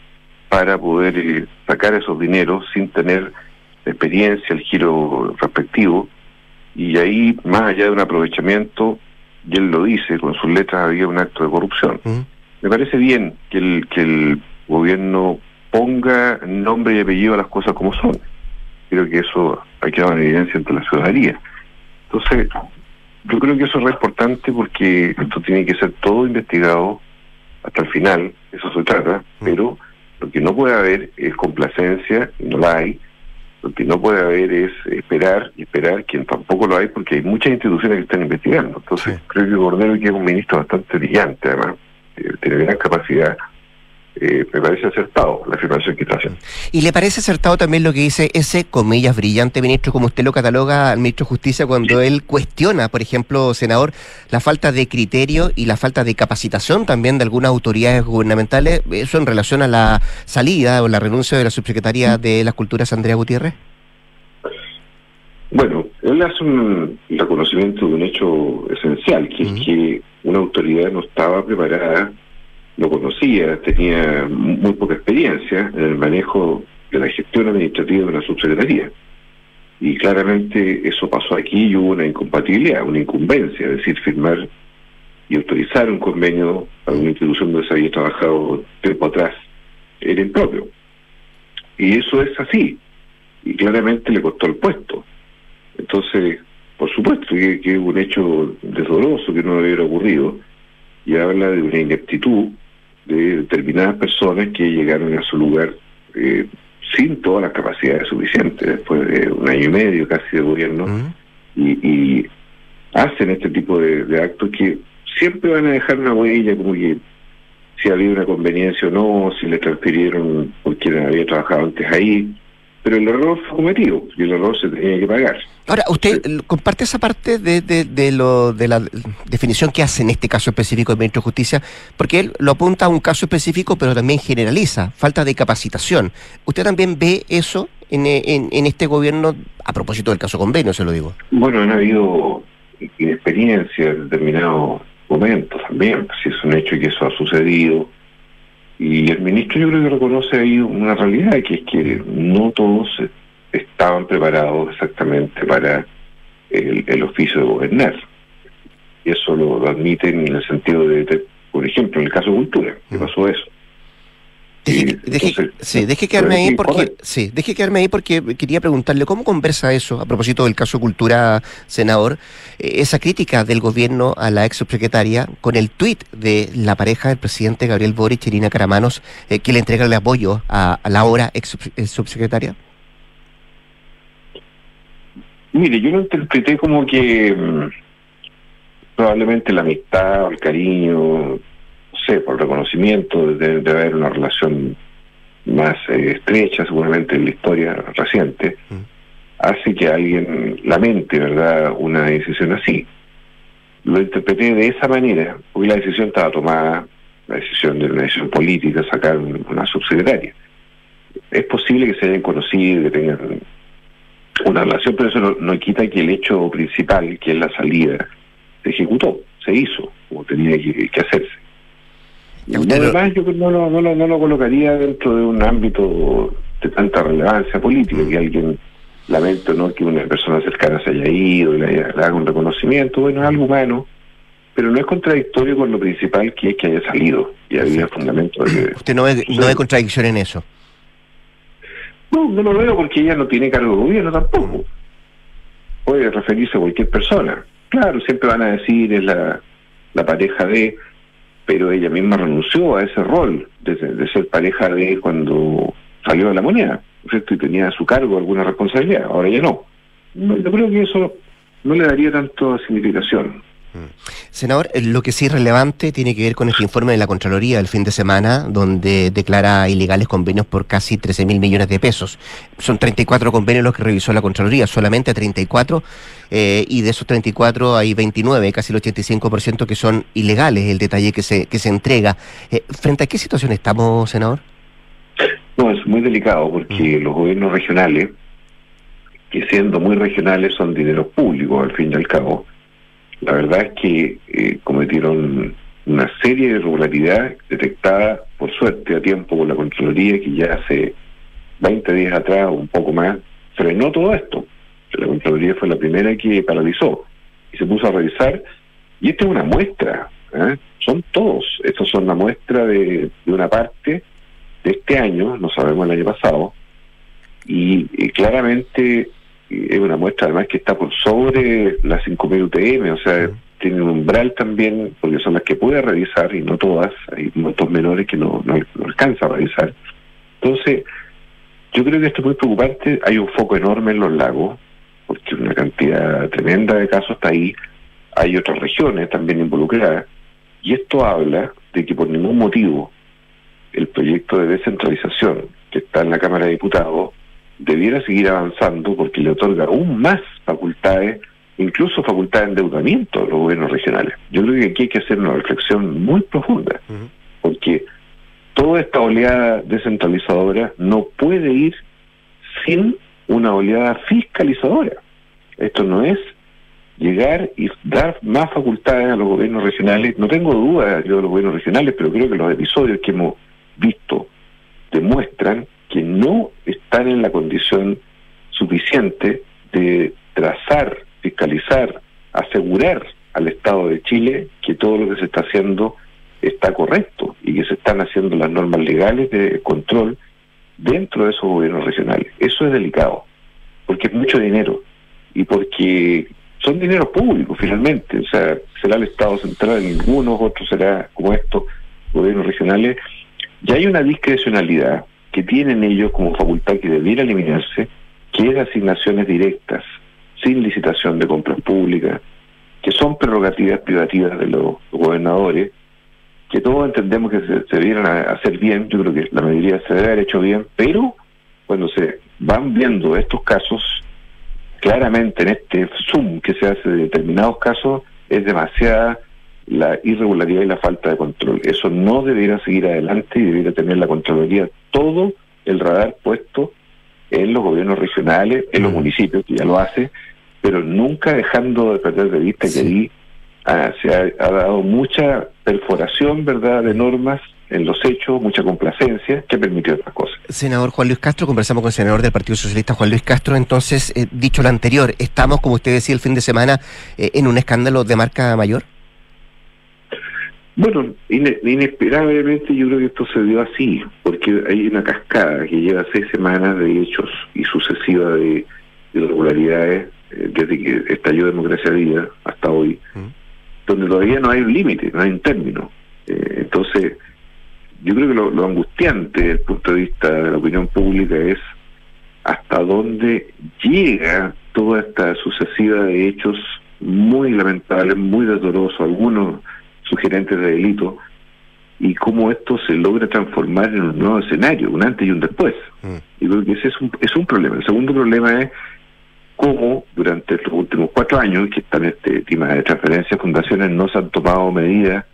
para poder eh, sacar esos dineros sin tener experiencia, el giro respectivo, y ahí, más allá de un aprovechamiento, y él lo dice, con sus letras había un acto de corrupción. Me parece bien que el, que el gobierno ponga nombre y apellido a las cosas como son. Creo que eso ha quedado en evidencia entre la ciudadanía. Entonces, yo creo que eso es re importante porque esto tiene que ser todo investigado hasta el final, eso se trata, pero lo que no puede haber es complacencia, y no la hay, lo que no puede haber es esperar y esperar, quien tampoco lo hay, porque hay muchas instituciones que están investigando. Entonces, creo que Cordero, que es un ministro bastante brillante, además, eh, tiene gran capacidad, eh, me parece acertado la afirmación que está haciendo. ¿Y le parece acertado también lo que dice ese, comillas, brillante ministro, como usted lo cataloga al ministro de Justicia, cuando él cuestiona, por ejemplo, senador, la falta de criterio y la falta de capacitación también de algunas autoridades gubernamentales, eso en relación a la salida o la renuncia de la subsecretaria de las Culturas, Andrea Gutiérrez? Bueno, él hace un reconocimiento de un hecho esencial, que es que una autoridad no estaba preparada no conocía, tenía muy poca experiencia en el manejo de la gestión administrativa de una subsecretaría. Y claramente eso pasó aquí y hubo una incompatibilidad, una incumbencia, es decir, firmar y autorizar un convenio a una institución donde se había trabajado tiempo atrás era impropio. Y eso es así. Y claramente le costó el puesto. Entonces, por supuesto que, que es un hecho desdoroso que no hubiera ocurrido y habla de una ineptitud de determinadas personas que llegaron a su lugar eh, sin todas las capacidades suficientes, después de un año y medio casi de gobierno, y, y, hacen este tipo de, de, actos que siempre van a dejar una huella, como que si había una conveniencia o no, si le transfirieron por quien había trabajado antes ahí, pero el error fue cometido y el error se tenía que pagar. Ahora, ¿usted comparte esa parte de, de, de, lo, de la definición que hace en este caso específico el ministro de Justicia? Porque él lo apunta a un caso específico, pero también generaliza, falta de capacitación. ¿Usted también ve eso en, en, en este gobierno, a propósito del caso convenio, se lo digo? Bueno, han habido inexperiencia en determinados momentos también, si es un hecho que eso ha sucedido. Y el ministro yo creo que reconoce ahí una realidad, que es que no todos estaban preparados exactamente para el, el oficio de gobernar. Y eso lo, admiten en el sentido de, de, por ejemplo, en el caso de cultura, que pasó eso. Deje, deje, sí, deje quedarme ahí porque sí, deje quedarme ahí porque quería preguntarle cómo conversa eso a propósito del caso Cultura, senador, eh, esa crítica del gobierno a la ex subsecretaria con el tuit de la pareja del presidente Gabriel Boric, Irina Caramanos, eh, que le entrega el apoyo a, a la ahora ex subsecretaria. Mire, yo lo interpreté como que mm, probablemente la amistad, el cariño, sé, por reconocimiento, debe de haber una relación más eh, estrecha seguramente en la historia reciente, mm. hace que alguien lamente, ¿verdad?, una decisión así. Lo interpreté de esa manera, porque la decisión estaba tomada, la decisión de una decisión política, sacar una subsecretaria. Es posible que se hayan conocido, que tengan una relación, pero eso no, quita que el hecho principal, que es la salida, se ejecutó, se hizo, como tenía que, hacerse. Lo demás yo no lo, no, no lo colocaría dentro de un ámbito de tanta relevancia política, que alguien lamento no que una persona cercana se haya ido y le, haga un reconocimiento, bueno, es algo humano, pero no es contradictorio con lo principal que es que haya salido y había fundamento. De, ¿Usted no ve, no ve contradicción en eso? No, no lo veo porque ella no tiene cargo de gobierno tampoco. Puede referirse a cualquier persona. Claro, siempre van a decir es la, la pareja de, pero ella misma renunció a ese rol de, ser pareja de cuando salió de la moneda, ¿cierto? Y tenía a su cargo alguna responsabilidad, ahora ya no. no. Yo creo que eso no le daría tanto significación. Senador, eh, lo que sí es relevante tiene que ver con este informe de la Contraloría del fin de semana, donde declara ilegales convenios por casi 13 mil millones de pesos. Son 34 convenios los que revisó la Contraloría, solamente 34, eh, y de esos 34 hay 29, casi el 85% que son ilegales, el detalle que se, que se entrega. Eh, ¿Frente a qué situación estamos, senador? No, es muy delicado porque los gobiernos regionales, que siendo muy regionales son dinero público al fin y al cabo, la verdad es que eh, cometieron una serie de irregularidades detectadas, por suerte, a tiempo por la Contraloría, que ya hace 20 días atrás o un poco más frenó todo esto. La Contraloría fue la primera que paralizó y se puso a revisar. Y esta es una muestra, ¿eh? son todos. Estos son la muestra de, una parte de este año, no sabemos el año pasado, y claramente es una muestra además que está por sobre las 5.000 UTM, o sea, tiene un umbral también, porque son las que puede revisar y no todas, hay montos menores que no, no, alcanza a revisar. Entonces, yo creo que esto es muy preocupante, hay un foco enorme en los lagos, porque una cantidad tremenda de casos está ahí, hay otras regiones también involucradas, y esto habla de que por ningún motivo el proyecto de descentralización que está en la Cámara de Diputados debiera seguir avanzando porque le otorga aún más facultades, incluso facultades de endeudamiento a los gobiernos regionales. Yo creo que aquí hay que hacer una reflexión muy profunda, porque toda esta oleada descentralizadora no puede ir sin una oleada fiscalizadora. Esto no es llegar y dar más facultades a los gobiernos regionales. No tengo duda yo de los gobiernos regionales, pero creo que los episodios que hemos visto demuestran que no están en la condición suficiente de trazar, fiscalizar, asegurar al Estado de Chile que todo lo que se está haciendo está correcto y que se están haciendo las normas legales de control dentro de esos gobiernos regionales. Eso es delicado, porque es mucho dinero y porque son dinero público finalmente, o sea, será el Estado central en algunos, otros será como estos gobiernos regionales, y hay una discrecionalidad que tienen ellos como facultad que debiera eliminarse, que es asignaciones directas, sin licitación de compras públicas, que son prerrogativas privativas de los gobernadores, que todos entendemos que se, debieran hacer bien, yo creo que la mayoría se debe haber hecho bien, pero cuando se van viendo estos casos, claramente en este zoom que se hace de determinados casos, es demasiada la irregularidad y la falta de control. Eso no debiera seguir adelante y debiera tener la Contraloría todo el radar puesto en los gobiernos regionales, en los mm. municipios, que ya lo hace, pero nunca dejando de perder de vista que ahí ah, se ha, dado mucha perforación, ¿verdad?, de normas en los hechos, mucha complacencia, que permitió otras cosas. Senador Juan Luis Castro, conversamos con el senador del Partido Socialista, Juan Luis Castro. Entonces, eh, dicho lo anterior, ¿estamos, como usted decía el fin de semana, eh, en un escándalo de marca mayor? Bueno, inesperadamente yo creo que esto se dio así, porque hay una cascada que lleva seis semanas de hechos y sucesiva de irregularidades eh, desde que estalló Democracia Viva hasta hoy, donde todavía no hay un límite, no hay un término. Eh, entonces, yo creo que lo, lo, angustiante desde el punto de vista de la opinión pública es hasta dónde llega toda esta sucesiva de hechos muy lamentables, muy dolorosos, algunos sugerentes de delito, y cómo esto se logra transformar en un nuevo escenario, un antes y un después. Y creo que ese es un, es un problema. El segundo problema es cómo durante los últimos cuatro años que están este tema de transferencias, fundaciones no se han tomado medidas,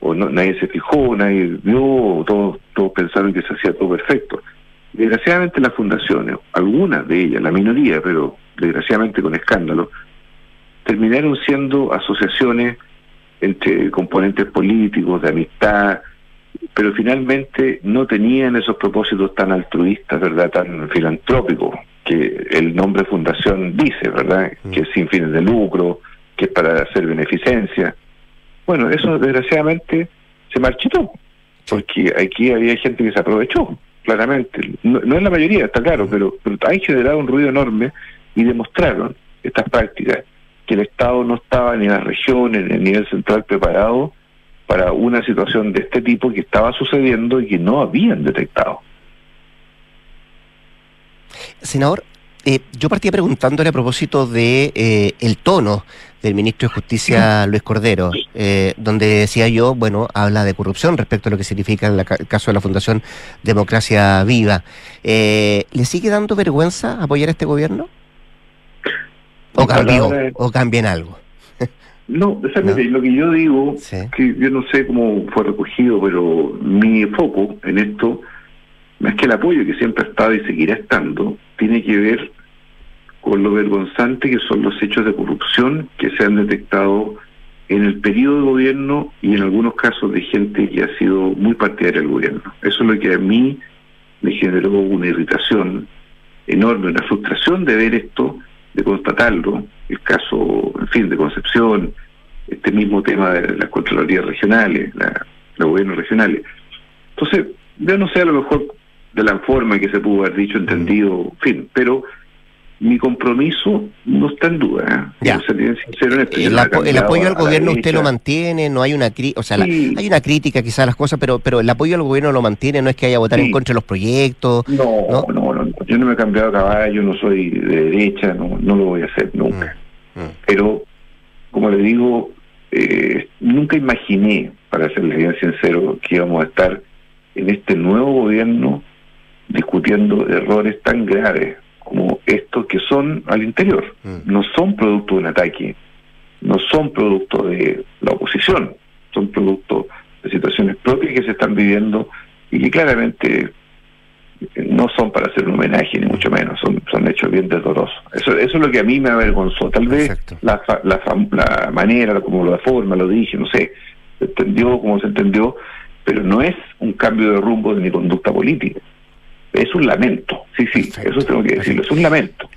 o no, nadie se fijó, nadie vio, todos, todos pensaron que se hacía todo perfecto. Desgraciadamente las fundaciones, algunas de ellas, la minoría, pero desgraciadamente con escándalo, terminaron siendo asociaciones entre componentes políticos, de amistad, pero finalmente no tenían esos propósitos tan altruistas, ¿verdad?, tan filantrópicos, que el nombre fundación dice, ¿verdad?, mm. que es sin fines de lucro, que es para hacer beneficencia. Bueno, eso desgraciadamente se marchitó, porque aquí había gente que se aprovechó, claramente. No, no es la mayoría, está claro, mm. pero, pero hay generado un ruido enorme y demostraron estas prácticas que el Estado no estaba ni en las regiones, ni en el nivel central preparado para una situación de este tipo que estaba sucediendo y que no habían detectado. Senador, eh, yo partía preguntándole a propósito de eh, el tono del ministro de Justicia Luis Cordero, eh, donde decía yo, bueno, habla de corrupción respecto a lo que significa el caso de la Fundación Democracia Viva. ¿Le sigue dando vergüenza apoyar a este gobierno? ¿O cambió? ¿O cambian algo? No, exactamente. Lo que yo digo, que yo no sé cómo fue recogido, pero mi foco en esto, más que el apoyo que siempre ha estado y seguirá estando, tiene que ver con lo vergonzante que son los hechos de corrupción que se han detectado en el periodo de gobierno y en algunos casos de gente que ha sido muy partidaria del gobierno. Eso es lo que a mí me generó una irritación enorme, una frustración de ver esto de constatarlo, el caso, en fin, de Concepción, este mismo tema de las Contralorías regionales, la, los gobiernos regionales. Entonces, yo no sé a lo mejor de la forma que se pudo haber dicho, entendido, en fin, pero mi compromiso no está en duda. ¿eh? el, apoyo al gobierno usted lo mantiene, no hay una o sea, hay una crítica quizás a las cosas, pero pero el apoyo al gobierno lo mantiene, no es que haya votar en contra de los proyectos. No, no, no, yo no me he cambiado a caballo, no soy de derecha, no, no lo voy a hacer nunca. Mm, mm. Pero, como le digo, eh, nunca imaginé, para serle bien sincero, que íbamos a estar en este nuevo gobierno discutiendo errores tan graves como estos que son al interior. Mm. No son producto de un ataque, no son producto de la oposición, son producto de situaciones propias que se están viviendo y que claramente no son para hacer un homenaje, ni mucho menos, son, son hechos bien dolorosos. Eso, eso es lo que a mí me avergonzó. Tal vez la, la, la, manera, como la forma, lo dije, no sé, se entendió como se entendió, pero no es un cambio de rumbo de mi conducta política es un lamento, sí, sí, eso tengo que decirlo, es un lamento.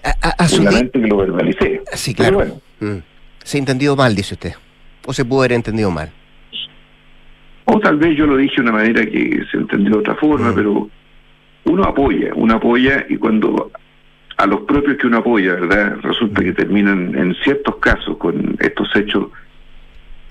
un lamento que lo verbalicé. Sí, claro. Mm. Se ha entendido mal, dice usted. O se pudo haber entendido mal. O tal vez yo lo dije de una manera que se entendió de otra forma, mm. pero uno apoya, uno apoya y cuando a los propios que uno apoya, ¿verdad? Resulta mm. que terminan en ciertos casos con estos hechos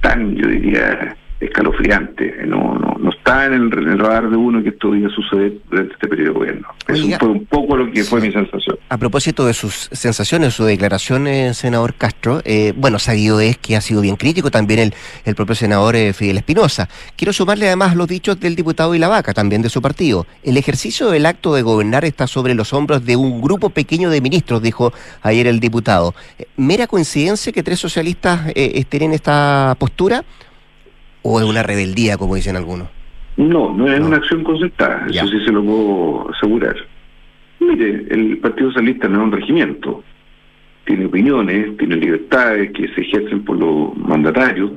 tan, yo diría, escalofriante. No, no, no está en el, radar de uno que esto iba a suceder durante este periodo de gobierno. Eso fue un poco lo que fue mi sensación. A propósito de sus sensaciones, sus declaraciones, senador Castro, eh, bueno, sabido es que ha sido bien crítico también el, el propio senador eh, Fidel Espinosa. Quiero sumarle además los dichos del diputado y la vaca, también de su partido. El ejercicio del acto de gobernar está sobre los hombros de un grupo pequeño de ministros, dijo ayer el diputado. Eh, ¿Mera coincidencia que tres socialistas estén en esta postura? ¿O es una rebeldía, como dicen algunos? No, no es una acción concertada, eso sí se lo puedo asegurar. Mire, el Partido Socialista no es un regimiento, tiene opiniones, tiene libertades que se ejercen por los mandatarios.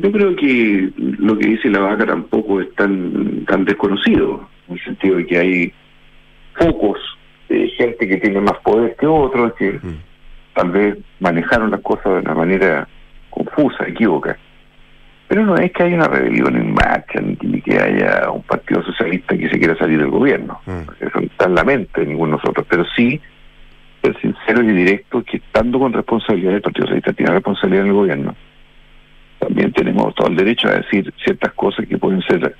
Yo creo que lo que dice la vaca tampoco es tan, tan desconocido, en el sentido de que hay pocos eh, gente que tiene más poder que otros, que mm. tal vez manejaron las cosas de una manera confusa, equívoca. Pero no es que haya una rebelión en marcha, ni que haya un partido socialista que se quiera salir del gobierno. Eso no está en la mente de ninguno de nosotros. Pero sí, ser sincero y directo que estando con responsabilidad, el Partido Socialista tiene responsabilidad en el gobierno. También tenemos todo el derecho a decir ciertas cosas que pueden ser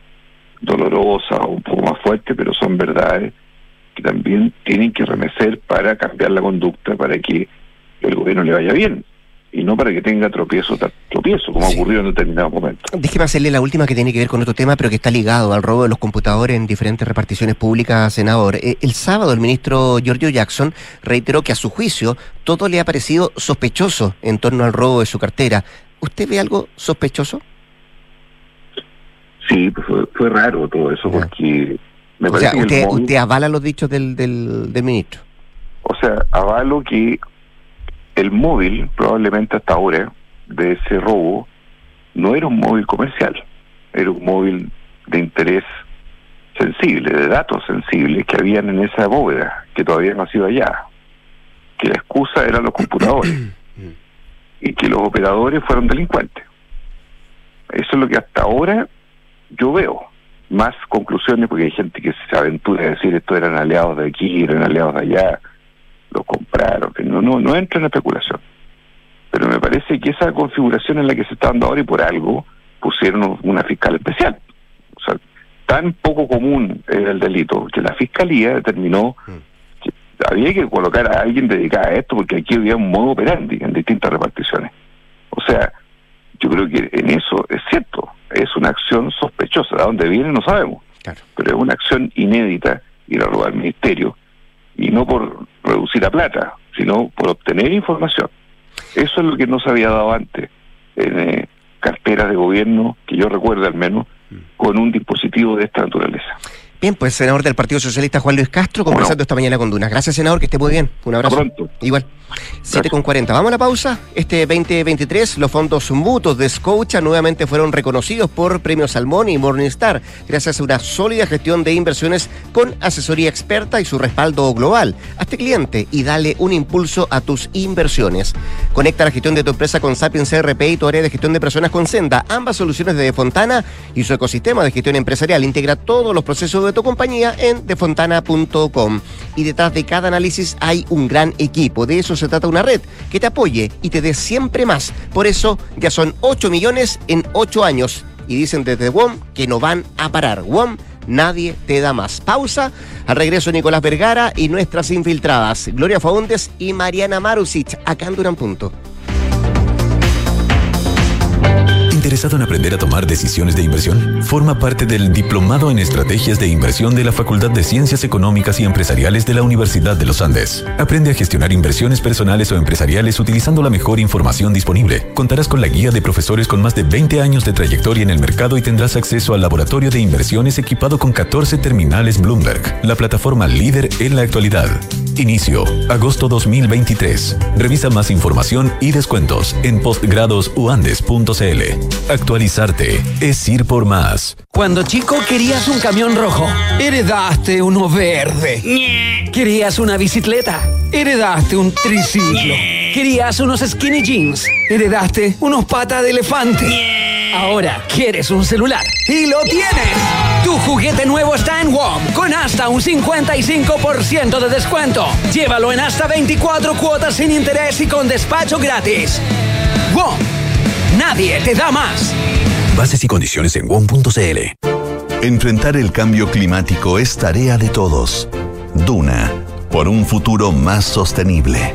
dolorosas o un poco más fuertes, pero son verdades que también tienen que remecer para cambiar la conducta, para que el gobierno le vaya bien y no para que tenga tropiezo tropiezo, como ha ocurrido en determinados momentos. Déjeme hacerle la última que tiene que ver con otro tema, pero que está ligado al robo de los computadores en diferentes reparticiones públicas, senador. Eh, el sábado el ministro Giorgio Jackson reiteró que a su juicio todo le ha parecido sospechoso en torno al robo de su cartera. ¿Usted ve algo sospechoso? Sí, pues fue, fue raro todo eso, porque me o parece sea, que el usted, móvil- usted avala los dichos del, del, del ministro. O sea, avalo que el móvil, probablemente hasta ahora, de ese robo, no era un móvil comercial, era un móvil de interés sensible, de datos sensibles que habían en esa bóveda, que todavía no ha sido allá. Que la excusa eran los computadores y que los operadores fueron delincuentes. Eso es lo que hasta ahora yo veo. Más conclusiones, porque hay gente que se aventura a decir esto eran aliados de aquí, eran aliados de allá, lo compraron, que no, no, no entra en especulación. Pero me parece que esa configuración en la que se está dando ahora y por algo pusieron una fiscal especial. O sea, tan poco común era el delito que la fiscalía determinó que había que colocar a alguien dedicado a esto porque aquí había un modo operandi en distintas reparticiones. O sea, yo creo que en eso es cierto, es una acción sospechosa, de dónde viene no sabemos, pero es una acción inédita ir a robar al ministerio y no por reducir a plata, sino por obtener información. Eso es lo que no se había dado antes en eh, carteras de gobierno, que yo recuerdo al menos, con un dispositivo de esta naturaleza. Bien, pues senador del Partido Socialista Juan Luis Castro, conversando esta mañana con Dunas. Gracias, senador, que esté muy bien. Un abrazo. pronto. Igual. 7 con 40. Vamos a la pausa. Este 2023, los fondos mutuos de Scotia nuevamente fueron reconocidos por Premio Salmón y Morningstar, gracias a una sólida gestión de inversiones con asesoría experta y su respaldo global. Hazte cliente y dale un impulso a tus inversiones. Conecta la gestión de tu empresa con Sapiens CRP y tu área de gestión de personas con Senda, ambas soluciones de Defontana y su ecosistema de gestión empresarial. Integra todos los procesos de tu compañía en defontana.com. Y detrás de cada análisis hay un gran equipo. De eso se trata una red que te apoye y te dé siempre más. Por eso ya son 8 millones en 8 años. Y dicen desde WOM que no van a parar. WOM, nadie te da más. Pausa. Al regreso Nicolás Vergara y nuestras infiltradas. Gloria Faúndes y Mariana Marusic. Acá en Durán Punto. ¿Interesado en aprender a tomar decisiones de inversión? Forma parte del Diplomado en Estrategias de Inversión de la Facultad de Ciencias Económicas y Empresariales de la Universidad de los Andes. Aprende a gestionar inversiones personales o empresariales utilizando la mejor información disponible. Contarás con la guía de profesores con más de 20 años de trayectoria en el mercado y tendrás acceso al laboratorio de inversiones equipado con 14 terminales Bloomberg, la plataforma líder en la actualidad. Inicio, agosto 2023. Revisa más información y descuentos en postgradosuandes.cl. Actualizarte es ir por más. Cuando chico querías un camión rojo, heredaste uno verde. Querías una bicicleta, heredaste un triciclo. Querías unos skinny jeans, heredaste unos patas de elefante. Ahora quieres un celular y lo tienes. Tu juguete nuevo está en WOM con hasta un 55% de descuento. Llévalo en hasta 24 cuotas sin interés y con despacho gratis. WOM, nadie te da más. Bases y condiciones en WOM.cl. Enfrentar el cambio climático es tarea de todos. Duna, por un futuro más sostenible.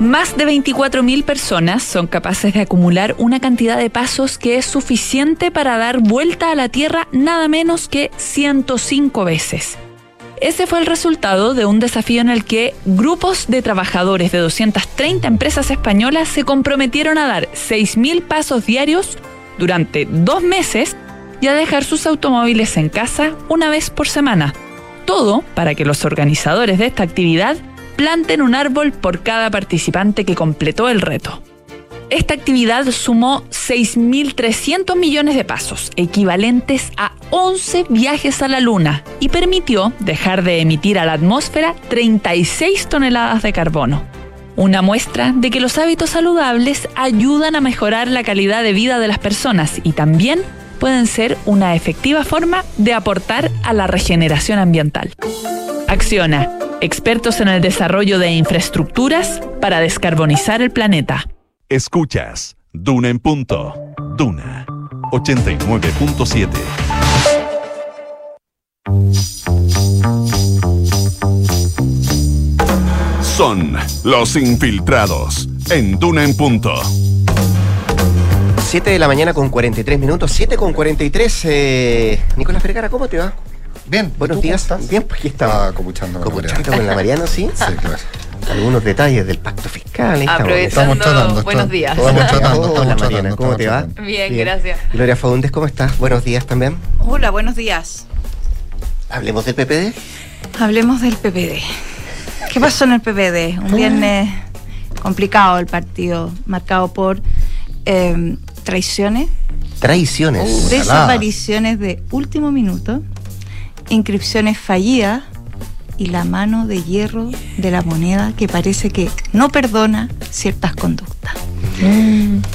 Más de 24.000 personas son capaces de acumular una cantidad de pasos que es suficiente para dar vuelta a la Tierra nada menos que 105 veces. Ese fue el resultado de un desafío en el que grupos de trabajadores de 230 empresas españolas se comprometieron a dar 6.000 pasos diarios durante dos meses y a dejar sus automóviles en casa una vez por semana. Todo para que los organizadores de esta actividad planten un árbol por cada participante que completó el reto. Esta actividad sumó 6.300 millones de pasos, equivalentes a 11 viajes a la Luna, y permitió dejar de emitir a la atmósfera 36 toneladas de carbono. Una muestra de que los hábitos saludables ayudan a mejorar la calidad de vida de las personas y también pueden ser una efectiva forma de aportar a la regeneración ambiental. Acciona, expertos en el desarrollo de infraestructuras para descarbonizar el planeta. Escuchas Duna en punto. Duna 89.7. Son los infiltrados en Duna en punto. 7 de la mañana con 43 minutos, 7 con 43. Eh, Nicolás Vergara, ¿cómo te va? Bien, Buenos ¿tú días. estás? Bien, pues aquí. Estaba copuchando con con la Mariana, ¿sí? Sí, claro. Algunos detalles del pacto fiscal. estamos. Aprovechando, Estamos tratando, buenos estamos- días. Estamos tratando, Hola, estamos Mariana, tratando. ¿cómo te va? Bien, gracias. Gloria Faúndez, ¿cómo estás? Buenos días también. Hola, buenos días. Hablemos del PPD. Hablemos del PPD. ¿Qué pasó en el PPD? Un viernes complicado el partido, marcado por eh, traiciones, Traiciones. Uh, desapariciones de último minuto, inscripciones fallidas y la mano de hierro de la moneda que parece que no perdona ciertas conductas.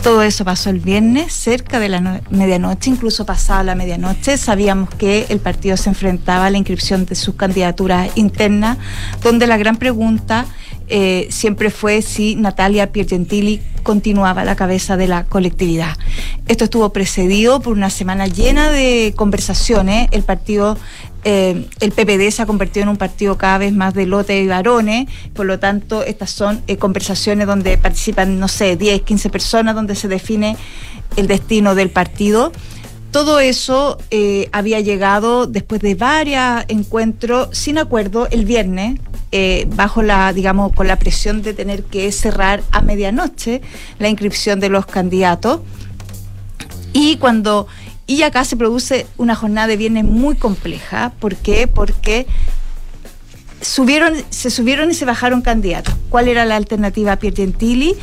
Todo eso pasó el viernes, cerca de la no- medianoche, incluso pasada la medianoche. Sabíamos que el partido se enfrentaba a la inscripción de sus candidaturas internas, donde la gran pregunta eh, siempre fue si Natalia Piergentili continuaba a la cabeza de la colectividad. Esto estuvo precedido por una semana llena de conversaciones. El partido eh, el PPD se ha convertido en un partido cada vez más de lote y varones, por lo tanto, estas son eh, conversaciones donde participan, no sé, 10, 15 personas, donde se define el destino del partido. Todo eso eh, había llegado después de varios encuentros sin acuerdo el viernes, bajo la, digamos, con la presión de tener que cerrar a medianoche la inscripción de los candidatos. Y cuando y acá se produce una jornada de viernes muy compleja. ¿Por qué? Porque subieron, se subieron y se bajaron candidatos. ¿Cuál era la alternativa a Gentili?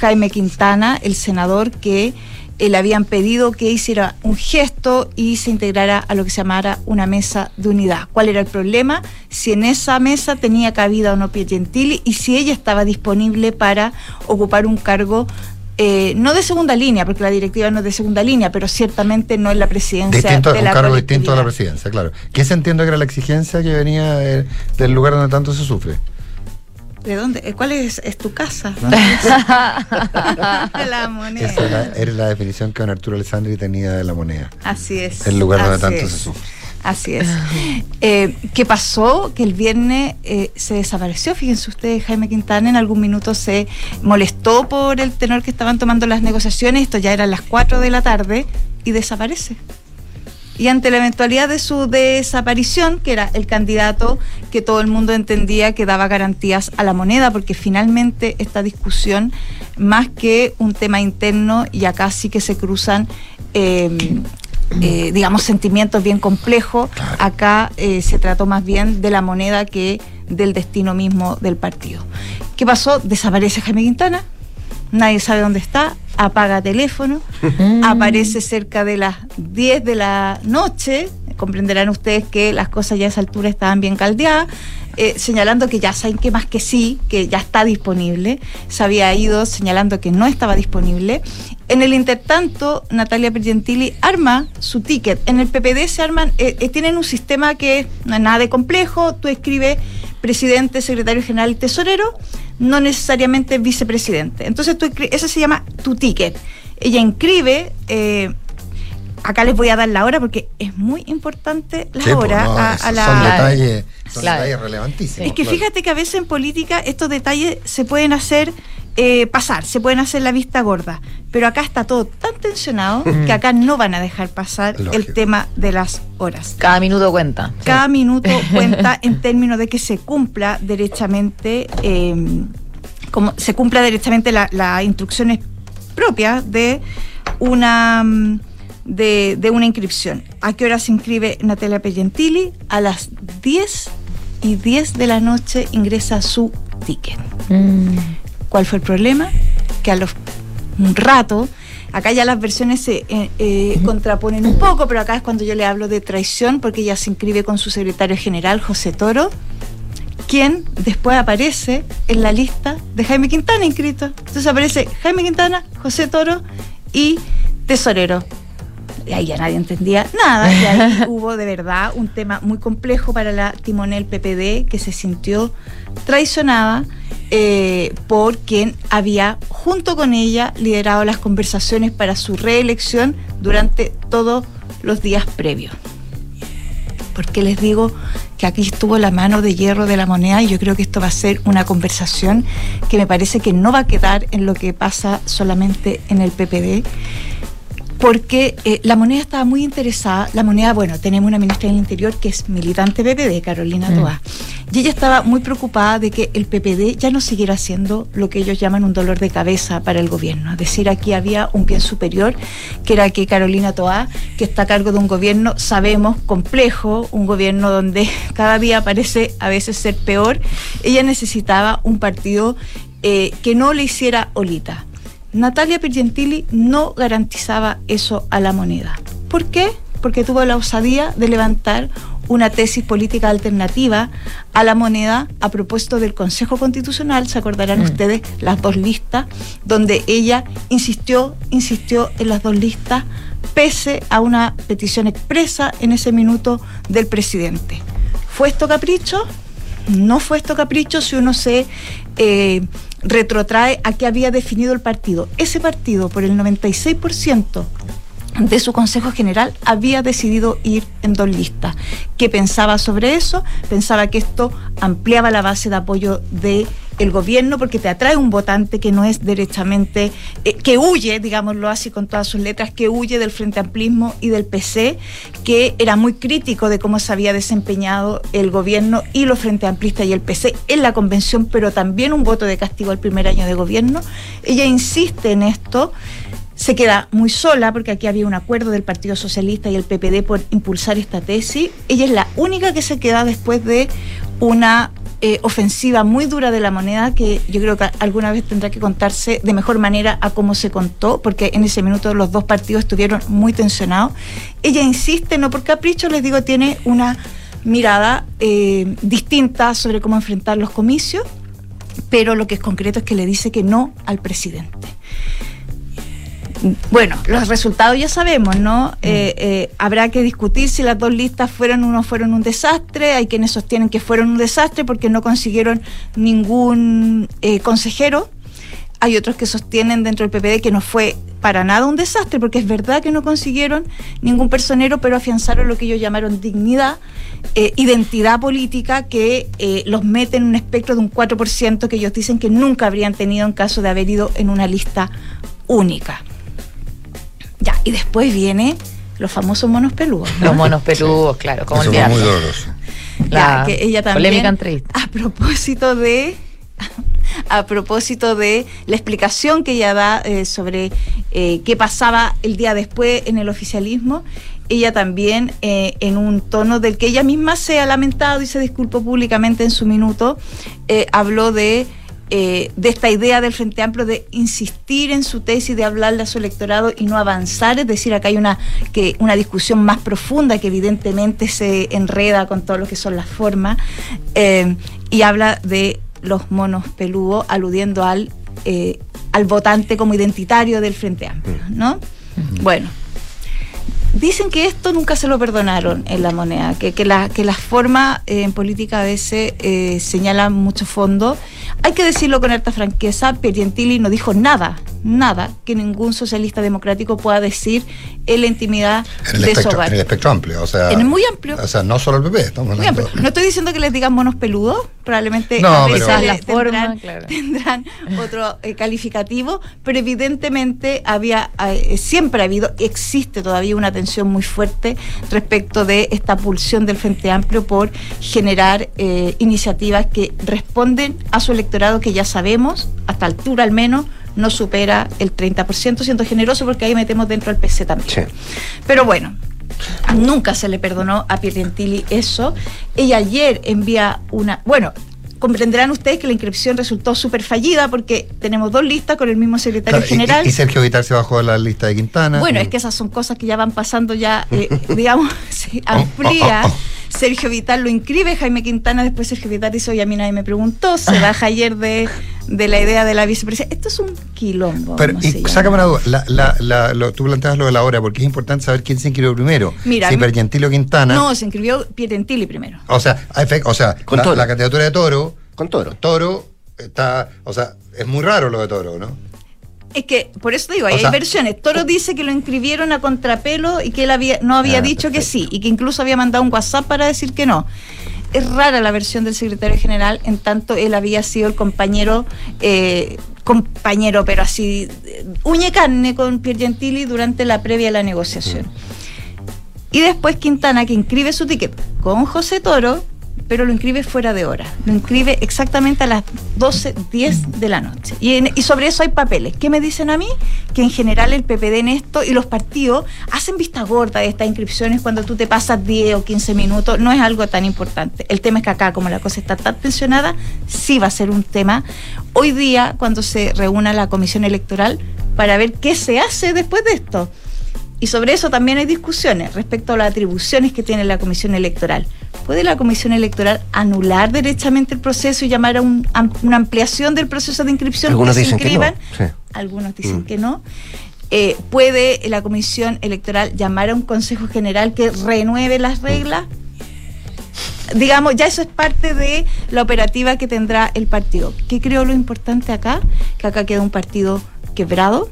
Jaime Quintana, el senador que eh, le habían pedido que hiciera un gesto y se integrara a lo que se llamara una mesa de unidad. ¿Cuál era el problema? Si en esa mesa tenía cabida o no Gentili y si ella estaba disponible para ocupar un cargo eh, no de segunda línea, porque la directiva no es de segunda línea, pero ciertamente no es la presidencia Distinto, de un la cargo distinto a la presidencia, claro. Que se entiende que era la exigencia que venía de- del lugar donde tanto se sufre. ¿De dónde? Eh, ¿Cuál es, es tu casa? la moneda. Esa era, era la definición que don Arturo Alessandri tenía de la moneda. Así es. El lugar donde tanto es, se sufre. Así es. Eh, ¿Qué pasó? Que el viernes eh, se desapareció. Fíjense ustedes, Jaime Quintana en algún minuto se molestó por el tenor que estaban tomando las negociaciones. Esto ya eran las 4 de la tarde y desaparece. Y ante la eventualidad de su desaparición, que era el candidato que todo el mundo entendía que daba garantías a la moneda, porque finalmente esta discusión, más que un tema interno, y acá sí que se cruzan, eh, eh, digamos, sentimientos bien complejos, acá eh, se trató más bien de la moneda que del destino mismo del partido. ¿Qué pasó? Desaparece Jaime Quintana, nadie sabe dónde está, apaga teléfono, aparece cerca de las 10 de la noche, comprenderán ustedes que las cosas ya a esa altura estaban bien caldeadas, eh, señalando que ya saben que más que sí, que ya está disponible, se había ido señalando que no estaba disponible. En el intertanto, Natalia Pergentili arma su ticket. En el PPD se arman, eh, eh, tienen un sistema que no es nada de complejo, tú escribes presidente, secretario general y tesorero, no necesariamente vicepresidente. Entonces, tú ese se llama tu ticket. Ella inscribe, eh, acá les voy a dar la hora porque es muy importante la Sí, pues, hora no, a, la... son detalles, son detalles relevantísimos. Es que claro. fíjate que a veces en política estos detalles se pueden hacer eh, pasar, se pueden hacer la vista gorda, pero acá está todo tan tensionado que acá no van a dejar pasar el tema de las horas. Cada minuto cuenta. Cada minuto cuenta en términos de que se cumpla derechamente, eh, como se cumpla derechamente la- las instrucciones propias de una mm, de, de una inscripción. ¿A qué hora se inscribe Natalia Pellentili? A las 10 y 10 de la noche ingresa su ticket. ¿Cuál fue el problema? Que a los un rato, acá ya las versiones se eh, eh, contraponen un poco, pero acá es cuando yo le hablo de traición, porque ella se inscribe con su secretario general, José Toro. quien después aparece en la lista de Jaime Quintana inscrito. Entonces aparece Jaime Quintana, José Toro y Tesorero. Y ahí ya nadie entendía nada. Y ahí hubo de verdad un tema muy complejo para la timonel PPD que se sintió traicionada eh, por quien había, junto con ella, liderado las conversaciones para su reelección durante todos los días previos. Porque les digo que aquí estuvo la mano de hierro de la moneda y yo creo que esto va a ser una conversación que me parece que no va a quedar en lo que pasa solamente en el PPD porque eh, la moneda estaba muy interesada. La moneda, bueno, tenemos una ministra del Interior que es militante PPD, Carolina Mm. Toá, y ella estaba muy preocupada de que el PPD ya no siguiera siendo lo que ellos llaman un dolor de cabeza para el gobierno. Es decir, aquí había un bien superior, que era que Carolina Toá, que está a cargo de un gobierno, sabemos, complejo, un gobierno donde cada día parece a veces ser peor, ella necesitaba un partido eh, que no le hiciera olita. Natalia Pergentili no garantizaba eso a la moneda. ¿Por qué? Porque tuvo la osadía de levantar una tesis política alternativa a la moneda a propósito del Consejo Constitucional, se acordarán Mm. ustedes, las dos listas, donde ella insistió, insistió en las dos listas, pese a una petición expresa en ese minuto del presidente. ¿Fue esto capricho? No fue esto capricho si uno se eh, retrotrae a que había definido el partido. Ese partido, por el 96% de su Consejo General, había decidido ir en dos listas. ¿Qué pensaba sobre eso? Pensaba que esto ampliaba la base de apoyo de el gobierno porque te atrae un votante que no es derechamente, eh, que huye, digámoslo así con todas sus letras, que huye del Frente Amplismo y del PC, que era muy crítico de cómo se había desempeñado el gobierno y los Frente Amplistas y el PC en la convención, pero también un voto de castigo al primer año de gobierno. Ella insiste en esto se queda muy sola porque aquí había un acuerdo del Partido Socialista y el PPD por impulsar esta tesis. Ella es la única que se queda después de una eh, ofensiva muy dura de la moneda que yo creo que alguna vez tendrá que contarse de mejor manera a cómo se contó, porque en ese minuto los dos partidos estuvieron muy tensionados. Ella insiste, no por capricho, les digo, tiene una mirada eh, distinta sobre cómo enfrentar los comicios, pero lo que es concreto es que le dice que no al presidente. Bueno, los resultados ya sabemos, ¿no? Eh, eh, habrá que discutir si las dos listas fueron o no fueron un desastre. Hay quienes sostienen que fueron un desastre porque no consiguieron ningún eh, consejero. Hay otros que sostienen dentro del PPD que no fue para nada un desastre, porque es verdad que no consiguieron ningún personero, pero afianzaron lo que ellos llamaron dignidad, eh, identidad política, que eh, los mete en un espectro de un 4% que ellos dicen que nunca habrían tenido en caso de haber ido en una lista única. Ya, y después viene los famosos monos peludos. ¿no? Los monos peludos, claro, como Eso el fue muy doloroso. Ya, La que ella también polémica entrevista. a propósito de a propósito de la explicación que ella da eh, sobre eh, qué pasaba el día después en el oficialismo, ella también eh, en un tono del que ella misma se ha lamentado y se disculpó públicamente en su minuto, eh, habló de eh, de esta idea del Frente Amplio de insistir en su tesis, de hablarle a su electorado y no avanzar, es decir, acá hay una, que, una discusión más profunda que evidentemente se enreda con todo lo que son las formas, eh, y habla de los monos peludos, aludiendo al, eh, al votante como identitario del Frente Amplio, ¿no? Bueno. Dicen que esto nunca se lo perdonaron en la moneda, que, que, la, que las formas eh, en política a veces eh, señalan mucho fondo. Hay que decirlo con harta franqueza, Piergentili no dijo nada, nada que ningún socialista democrático pueda decir en la intimidad En el, de espectro, hogar. en el espectro amplio, o sea. En el muy amplio. O sea, no solo el PP, estamos Muy amplio. No estoy diciendo que les digan monos peludos, probablemente No, a pero- la forma, tendrán, claro. tendrán otro eh, calificativo, pero evidentemente había eh, siempre ha habido, existe todavía una tensión muy fuerte respecto de esta pulsión del Frente Amplio por generar eh, iniciativas que responden a su electorado que ya sabemos, hasta altura al menos, no supera el 30%, siendo generoso porque ahí metemos dentro al PC también. Pero bueno, Nunca se le perdonó a Piergentili eso. Ella ayer envía una. Bueno, comprenderán ustedes que la inscripción resultó súper fallida porque tenemos dos listas con el mismo secretario Claro, general. Y, y Sergio Vitar se bajó de la lista de Quintana. Bueno, es que esas son cosas que ya van pasando ya, eh, digamos, se amplía, Sergio Vital lo inscribe, Jaime Quintana, después Sergio Vital dice, oye, a mí nadie me preguntó, se baja ayer de, de la idea de la vicepresidencia. Esto es un quilombo. Pero, ¿cómo se y sácame una duda. La, la, la- lo- tú planteas lo de la hora, porque es importante saber quién se inscribió primero. Mira, si Pergentili o Quintana. No, se inscribió Pierentili primero. O sea, o sea Con la, Toro. la candidatura de Toro. Con Toro. Toro está. O sea, es muy raro lo de Toro, ¿no? Es que, por eso te digo, hay sea, versiones. Toro dice que lo inscribieron a contrapelo y que él había, no había Ah, dicho que sí, y que incluso había mandado un WhatsApp para decir que no. Es rara la versión del secretario general, en tanto él había sido el compañero, eh, compañero, pero así, eh, uña y carne con Pierre Gentili durante la previa a la negociación. Y después Quintana, que inscribe su ticket con José Toro, pero lo inscribe fuera de hora. Lo inscribe exactamente a las 12.10 de la noche. Y, y sobre eso hay papeles. ¿Qué me dicen a mí? Que en general el PPD en esto y los partidos hacen vista gorda de estas inscripciones cuando tú te pasas 10 o 15 minutos. No es algo tan importante. El tema es que acá, como la cosa está tan tensionada, sí va a ser un tema. Hoy día, cuando se reúna la comisión electoral, para ver qué se hace después de esto. Y sobre eso también hay discusiones respecto a las atribuciones que tiene la Comisión Electoral. ¿Puede la Comisión Electoral anular derechamente el proceso y llamar a un- una ampliación del proceso de inscripción? Algunos que se dicen que no. inscriban? Sí. Algunos dicen Mm. que no. Eh, ¿Puede la Comisión Electoral llamar a un Consejo General que renueve las reglas? Digamos, ya eso es parte de la operativa que tendrá el partido. ¿Qué creo lo importante acá? Que acá queda un partido quebrado,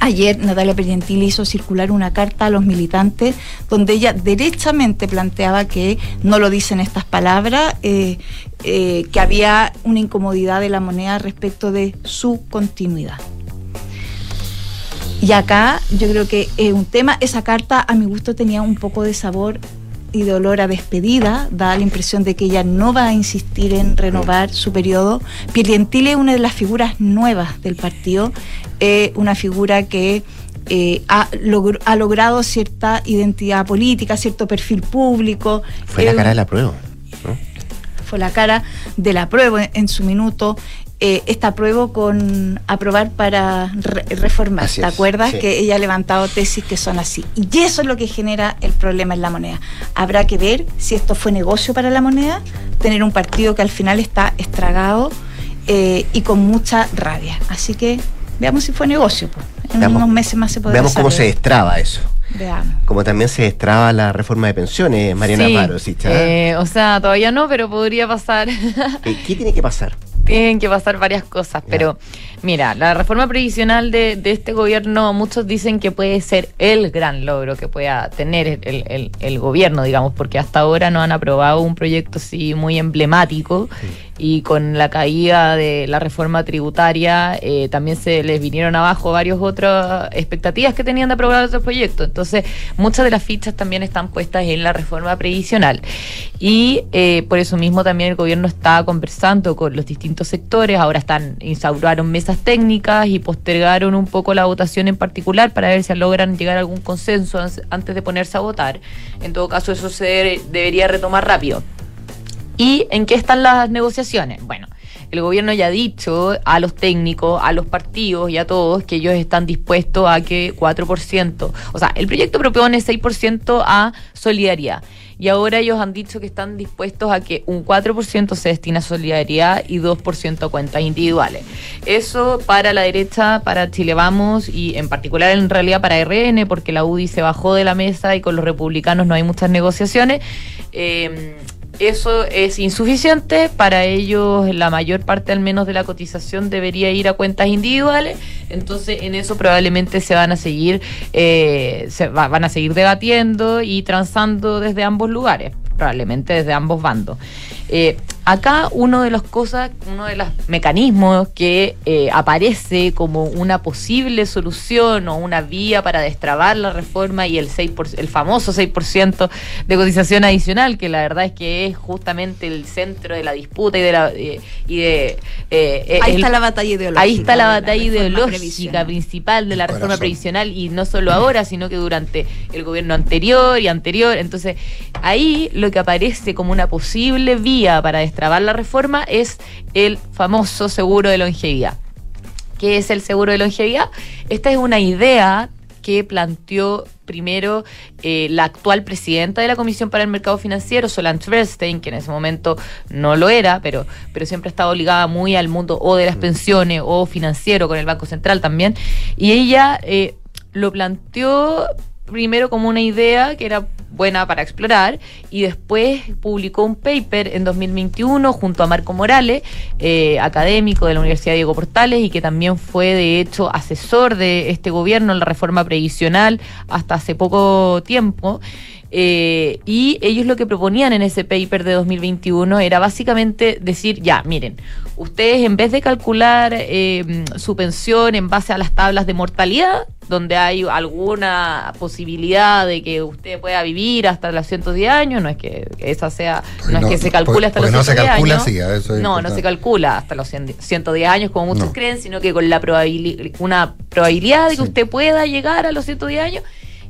Ayer Natalia Pergentili hizo circular una carta a los militantes donde ella derechamente planteaba que, no lo dicen estas palabras, eh, eh, que había una incomodidad de la moneda respecto de su continuidad. Y acá yo creo que es un tema, esa carta a mi gusto tenía un poco de sabor y de olor a despedida, da la impresión de que ella no va a insistir en renovar su periodo. Piergentili es una de las figuras nuevas del partido, eh, una figura que eh, ha, ha logrado cierta identidad política, cierto perfil público. Fue la Eh, cara de la prueba. fue la cara de la prueba en, en su minuto. Eh, esta prueba con aprobar para re- reformar. Así ¿Te es, acuerdas? sí. Que ella ha levantado tesis que son así. Y eso es lo que genera el problema en la moneda. Habrá que ver si esto fue negocio para la moneda, tener un partido que al final está estragado eh, y con mucha rabia. Así que veamos si fue negocio. pues. En Veamos- unos meses más se podrá Veamos cómo se destraba eso. Veamos. Como también se destraba la reforma de pensiones, Mariana Sí, Paro. ¿sí, eh, o sea, todavía no, pero podría pasar. Eh, ¿Qué tiene que pasar? Tienen que pasar varias cosas, pero mira, la reforma previsional de, de este gobierno, muchos dicen que puede ser el gran logro que pueda tener el, el- el- el gobierno, digamos, porque hasta ahora no han aprobado un proyecto así muy emblemático y con la caída de la reforma tributaria eh, también se les vinieron abajo varias otras expectativas que tenían de aprobar otros proyectos. Entonces, muchas de las fichas también están puestas en la reforma previsional. Y eh, por eso mismo también el gobierno está conversando con los distintos sectores. Ahora están instauraron mesas técnicas y postergaron un poco la votación en particular para ver si logran llegar a algún consenso antes de ponerse a votar. En todo caso, eso se debe- debería retomar rápido. ¿Y en qué están las negociaciones? Bueno, el gobierno ya ha dicho a los técnicos, a los partidos y a todos que ellos están dispuestos a que 4%, o sea, el proyecto propone 6% a solidaridad. Y ahora ellos han dicho que están dispuestos a que un 4% se destine a solidaridad y 2% a cuentas individuales. Eso para la derecha, para Chile Vamos y en particular en realidad para RN, porque la UDI se bajó de la mesa y con los republicanos no hay muchas negociaciones. Eh, eso es insuficiente. Para ellos, la mayor parte al menos de la cotización debería ir a cuentas individuales. Entonces, en eso probablemente se van a seguir, eh, se va- van a seguir debatiendo y transando desde ambos lugares, probablemente desde ambos bandos. Eh, acá uno de las cosas, uno de los mecanismos que eh, aparece como una posible solución o una vía para destrabar la reforma y el 6%, el famoso 6% de cotización adicional, que la verdad es que es justamente el centro de la disputa y de la eh, y de eh, Ahí el- está la batalla ideológica. Ahí está la batalla ideológica principal de la reforma corazón. previsional y no solo ahora, sino que durante el gobierno anterior y anterior. Entonces, ahí lo que aparece como una posible vía para destrabar la reforma es el famoso seguro de longevidad. ¿Qué es el seguro de longevidad? Esta es una idea que planteó primero eh, la actual presidenta de la Comisión para el Mercado Financiero, Solange Bernstein, que en ese momento no lo era, pero, pero siempre estaba ligada muy al mundo o de las pensiones o financiero con el Banco Central también. Y ella eh, lo planteó primero como una idea que era buena para explorar y después publicó un paper en 2021 junto a Marco Morales, eh, académico de la Universidad Diego Portales y que también fue de hecho asesor de este gobierno en la reforma previsional hasta hace poco tiempo. Eh, y ellos lo que proponían en ese paper de 2021 era básicamente decir, ya, miren, ustedes en vez de calcular eh, su pensión en base a las tablas de mortalidad, donde hay alguna posibilidad de que usted pueda vivir hasta los 110 años, no es que esa sea, no, es que se calcule hasta los no 110 se calcula, años. sí, a eso es no, no se calcula hasta los 100 110 años como muchos No. creen, sino que con la probabili- una probabilidad de que usted pueda llegar a los 110 años.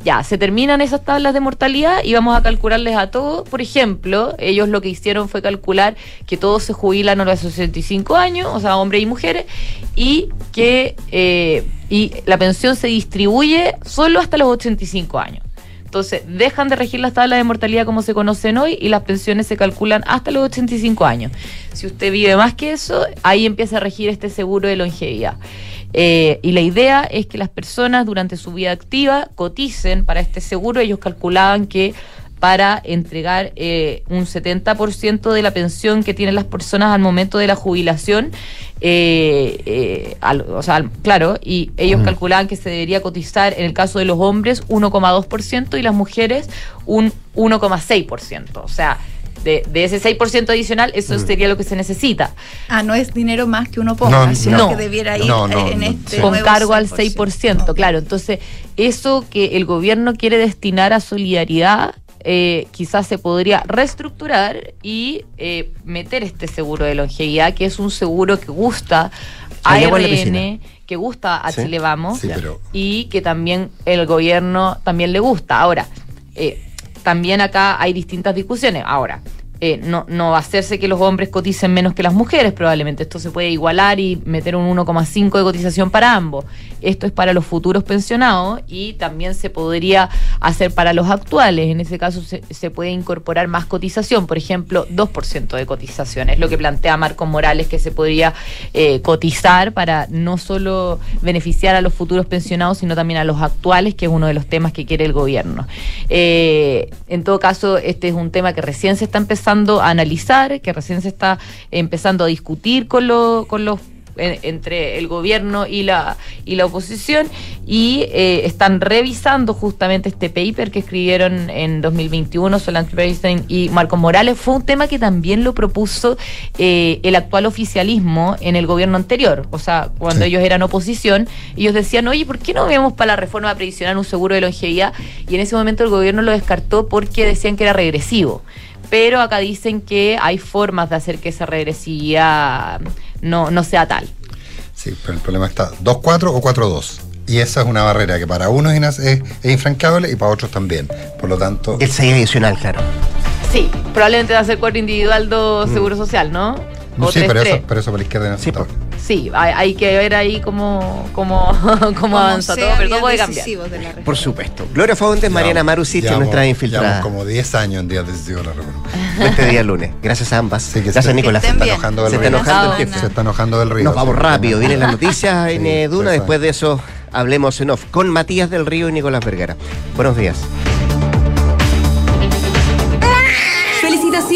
Ya, se terminan esas tablas de mortalidad y vamos a calcularles a todos. Por ejemplo, ellos lo que hicieron fue calcular que todos se jubilan a los 65 años, o sea, hombres y mujeres, y que eh, y la pensión se distribuye solo hasta los 85 años. Entonces, dejan de regir las tablas de mortalidad como se conocen hoy y las pensiones se calculan hasta los 85 años. Si usted vive más que eso, ahí empieza a regir este seguro de longevidad. Eh, y la idea es que las personas durante su vida activa coticen para este seguro. Ellos calculaban que para entregar eh, un 70% de la pensión que tienen las personas al momento de la jubilación, eh, eh, al- o sea, al- claro, y ellos calculaban que se debería cotizar en el caso de los hombres 1,2% y las mujeres un 1,6%. O sea, de, de ese 6% adicional, eso Mm. sería lo que se necesita. Ah, no es dinero más que uno ponga, No, sino no. que debiera ir No, no, en no, este con cargo al 6%. 6%, claro. Entonces, eso que el gobierno quiere destinar a solidaridad, eh, quizás se podría reestructurar y eh, meter este seguro de longevidad, que es un seguro que gusta a. RN, que gusta a Sí. Chile Vamos Sí, pero- y que también el gobierno también le gusta. Ahora, eh, también acá hay distintas discusiones. Ahora, eh, no, no va a hacerse que los hombres coticen menos que las mujeres, probablemente. Esto se puede igualar y meter un 1,5 de cotización para ambos. Esto es para los futuros pensionados y también se podría hacer para los actuales. En ese caso se, se puede incorporar más cotización, por ejemplo, 2% de cotización. Es lo que plantea Marcos Morales, que se podría eh, cotizar para no solo beneficiar a los futuros pensionados, sino también a los actuales, que es uno de los temas que quiere el gobierno. Eh, en todo caso, este es un tema que recién se está empezando a analizar, que recién se está empezando a discutir con, lo- con los en- entre el gobierno y la y la oposición y eh, están revisando justamente este paper que escribieron en 2021 Solange Bernstein y Marcos Morales fue un tema que también lo propuso eh, el actual oficialismo en el gobierno anterior o sea cuando Sí. ellos eran oposición ellos decían oye ¿por qué no vemos para la reforma previsional un seguro de longevidad? y en ese momento el gobierno lo descartó porque decían que era regresivo pero acá dicen que hay formas de hacer que esa regresividad no, no sea tal. Sí, pero el problema está 2-4 o 4-2. Y esa es una barrera que para unos es, es- es infranqueable y para otros también. Por lo tanto. El 6 adicional, claro. Sí, probablemente va a ser cuadro individual do seguro social, ¿no? O sí, pero 3-3. eso, pero eso para la izquierda no está. Sí, hay, hay que ver ahí cómo, cómo, cómo avanza todo, pero todo puede cambiar. Por supuesto. Gloria Faundes, Mariana Marusic, Llevamos- nuestra infiltrada. llevamos como 10 años en días decisivos de la reforma. Este día lunes. Gracias a ambas. que Gracias, se- Nicolás. Se está enojando del Se está río. enojando el jefe. Se está enojando del río. Nos vamos sí. rápido. Vienen las noticias en Sí, eh, Duna. sí, sí. Después de eso, hablemos en off con Matías del Río y Nicolás Vergara. Buenos días.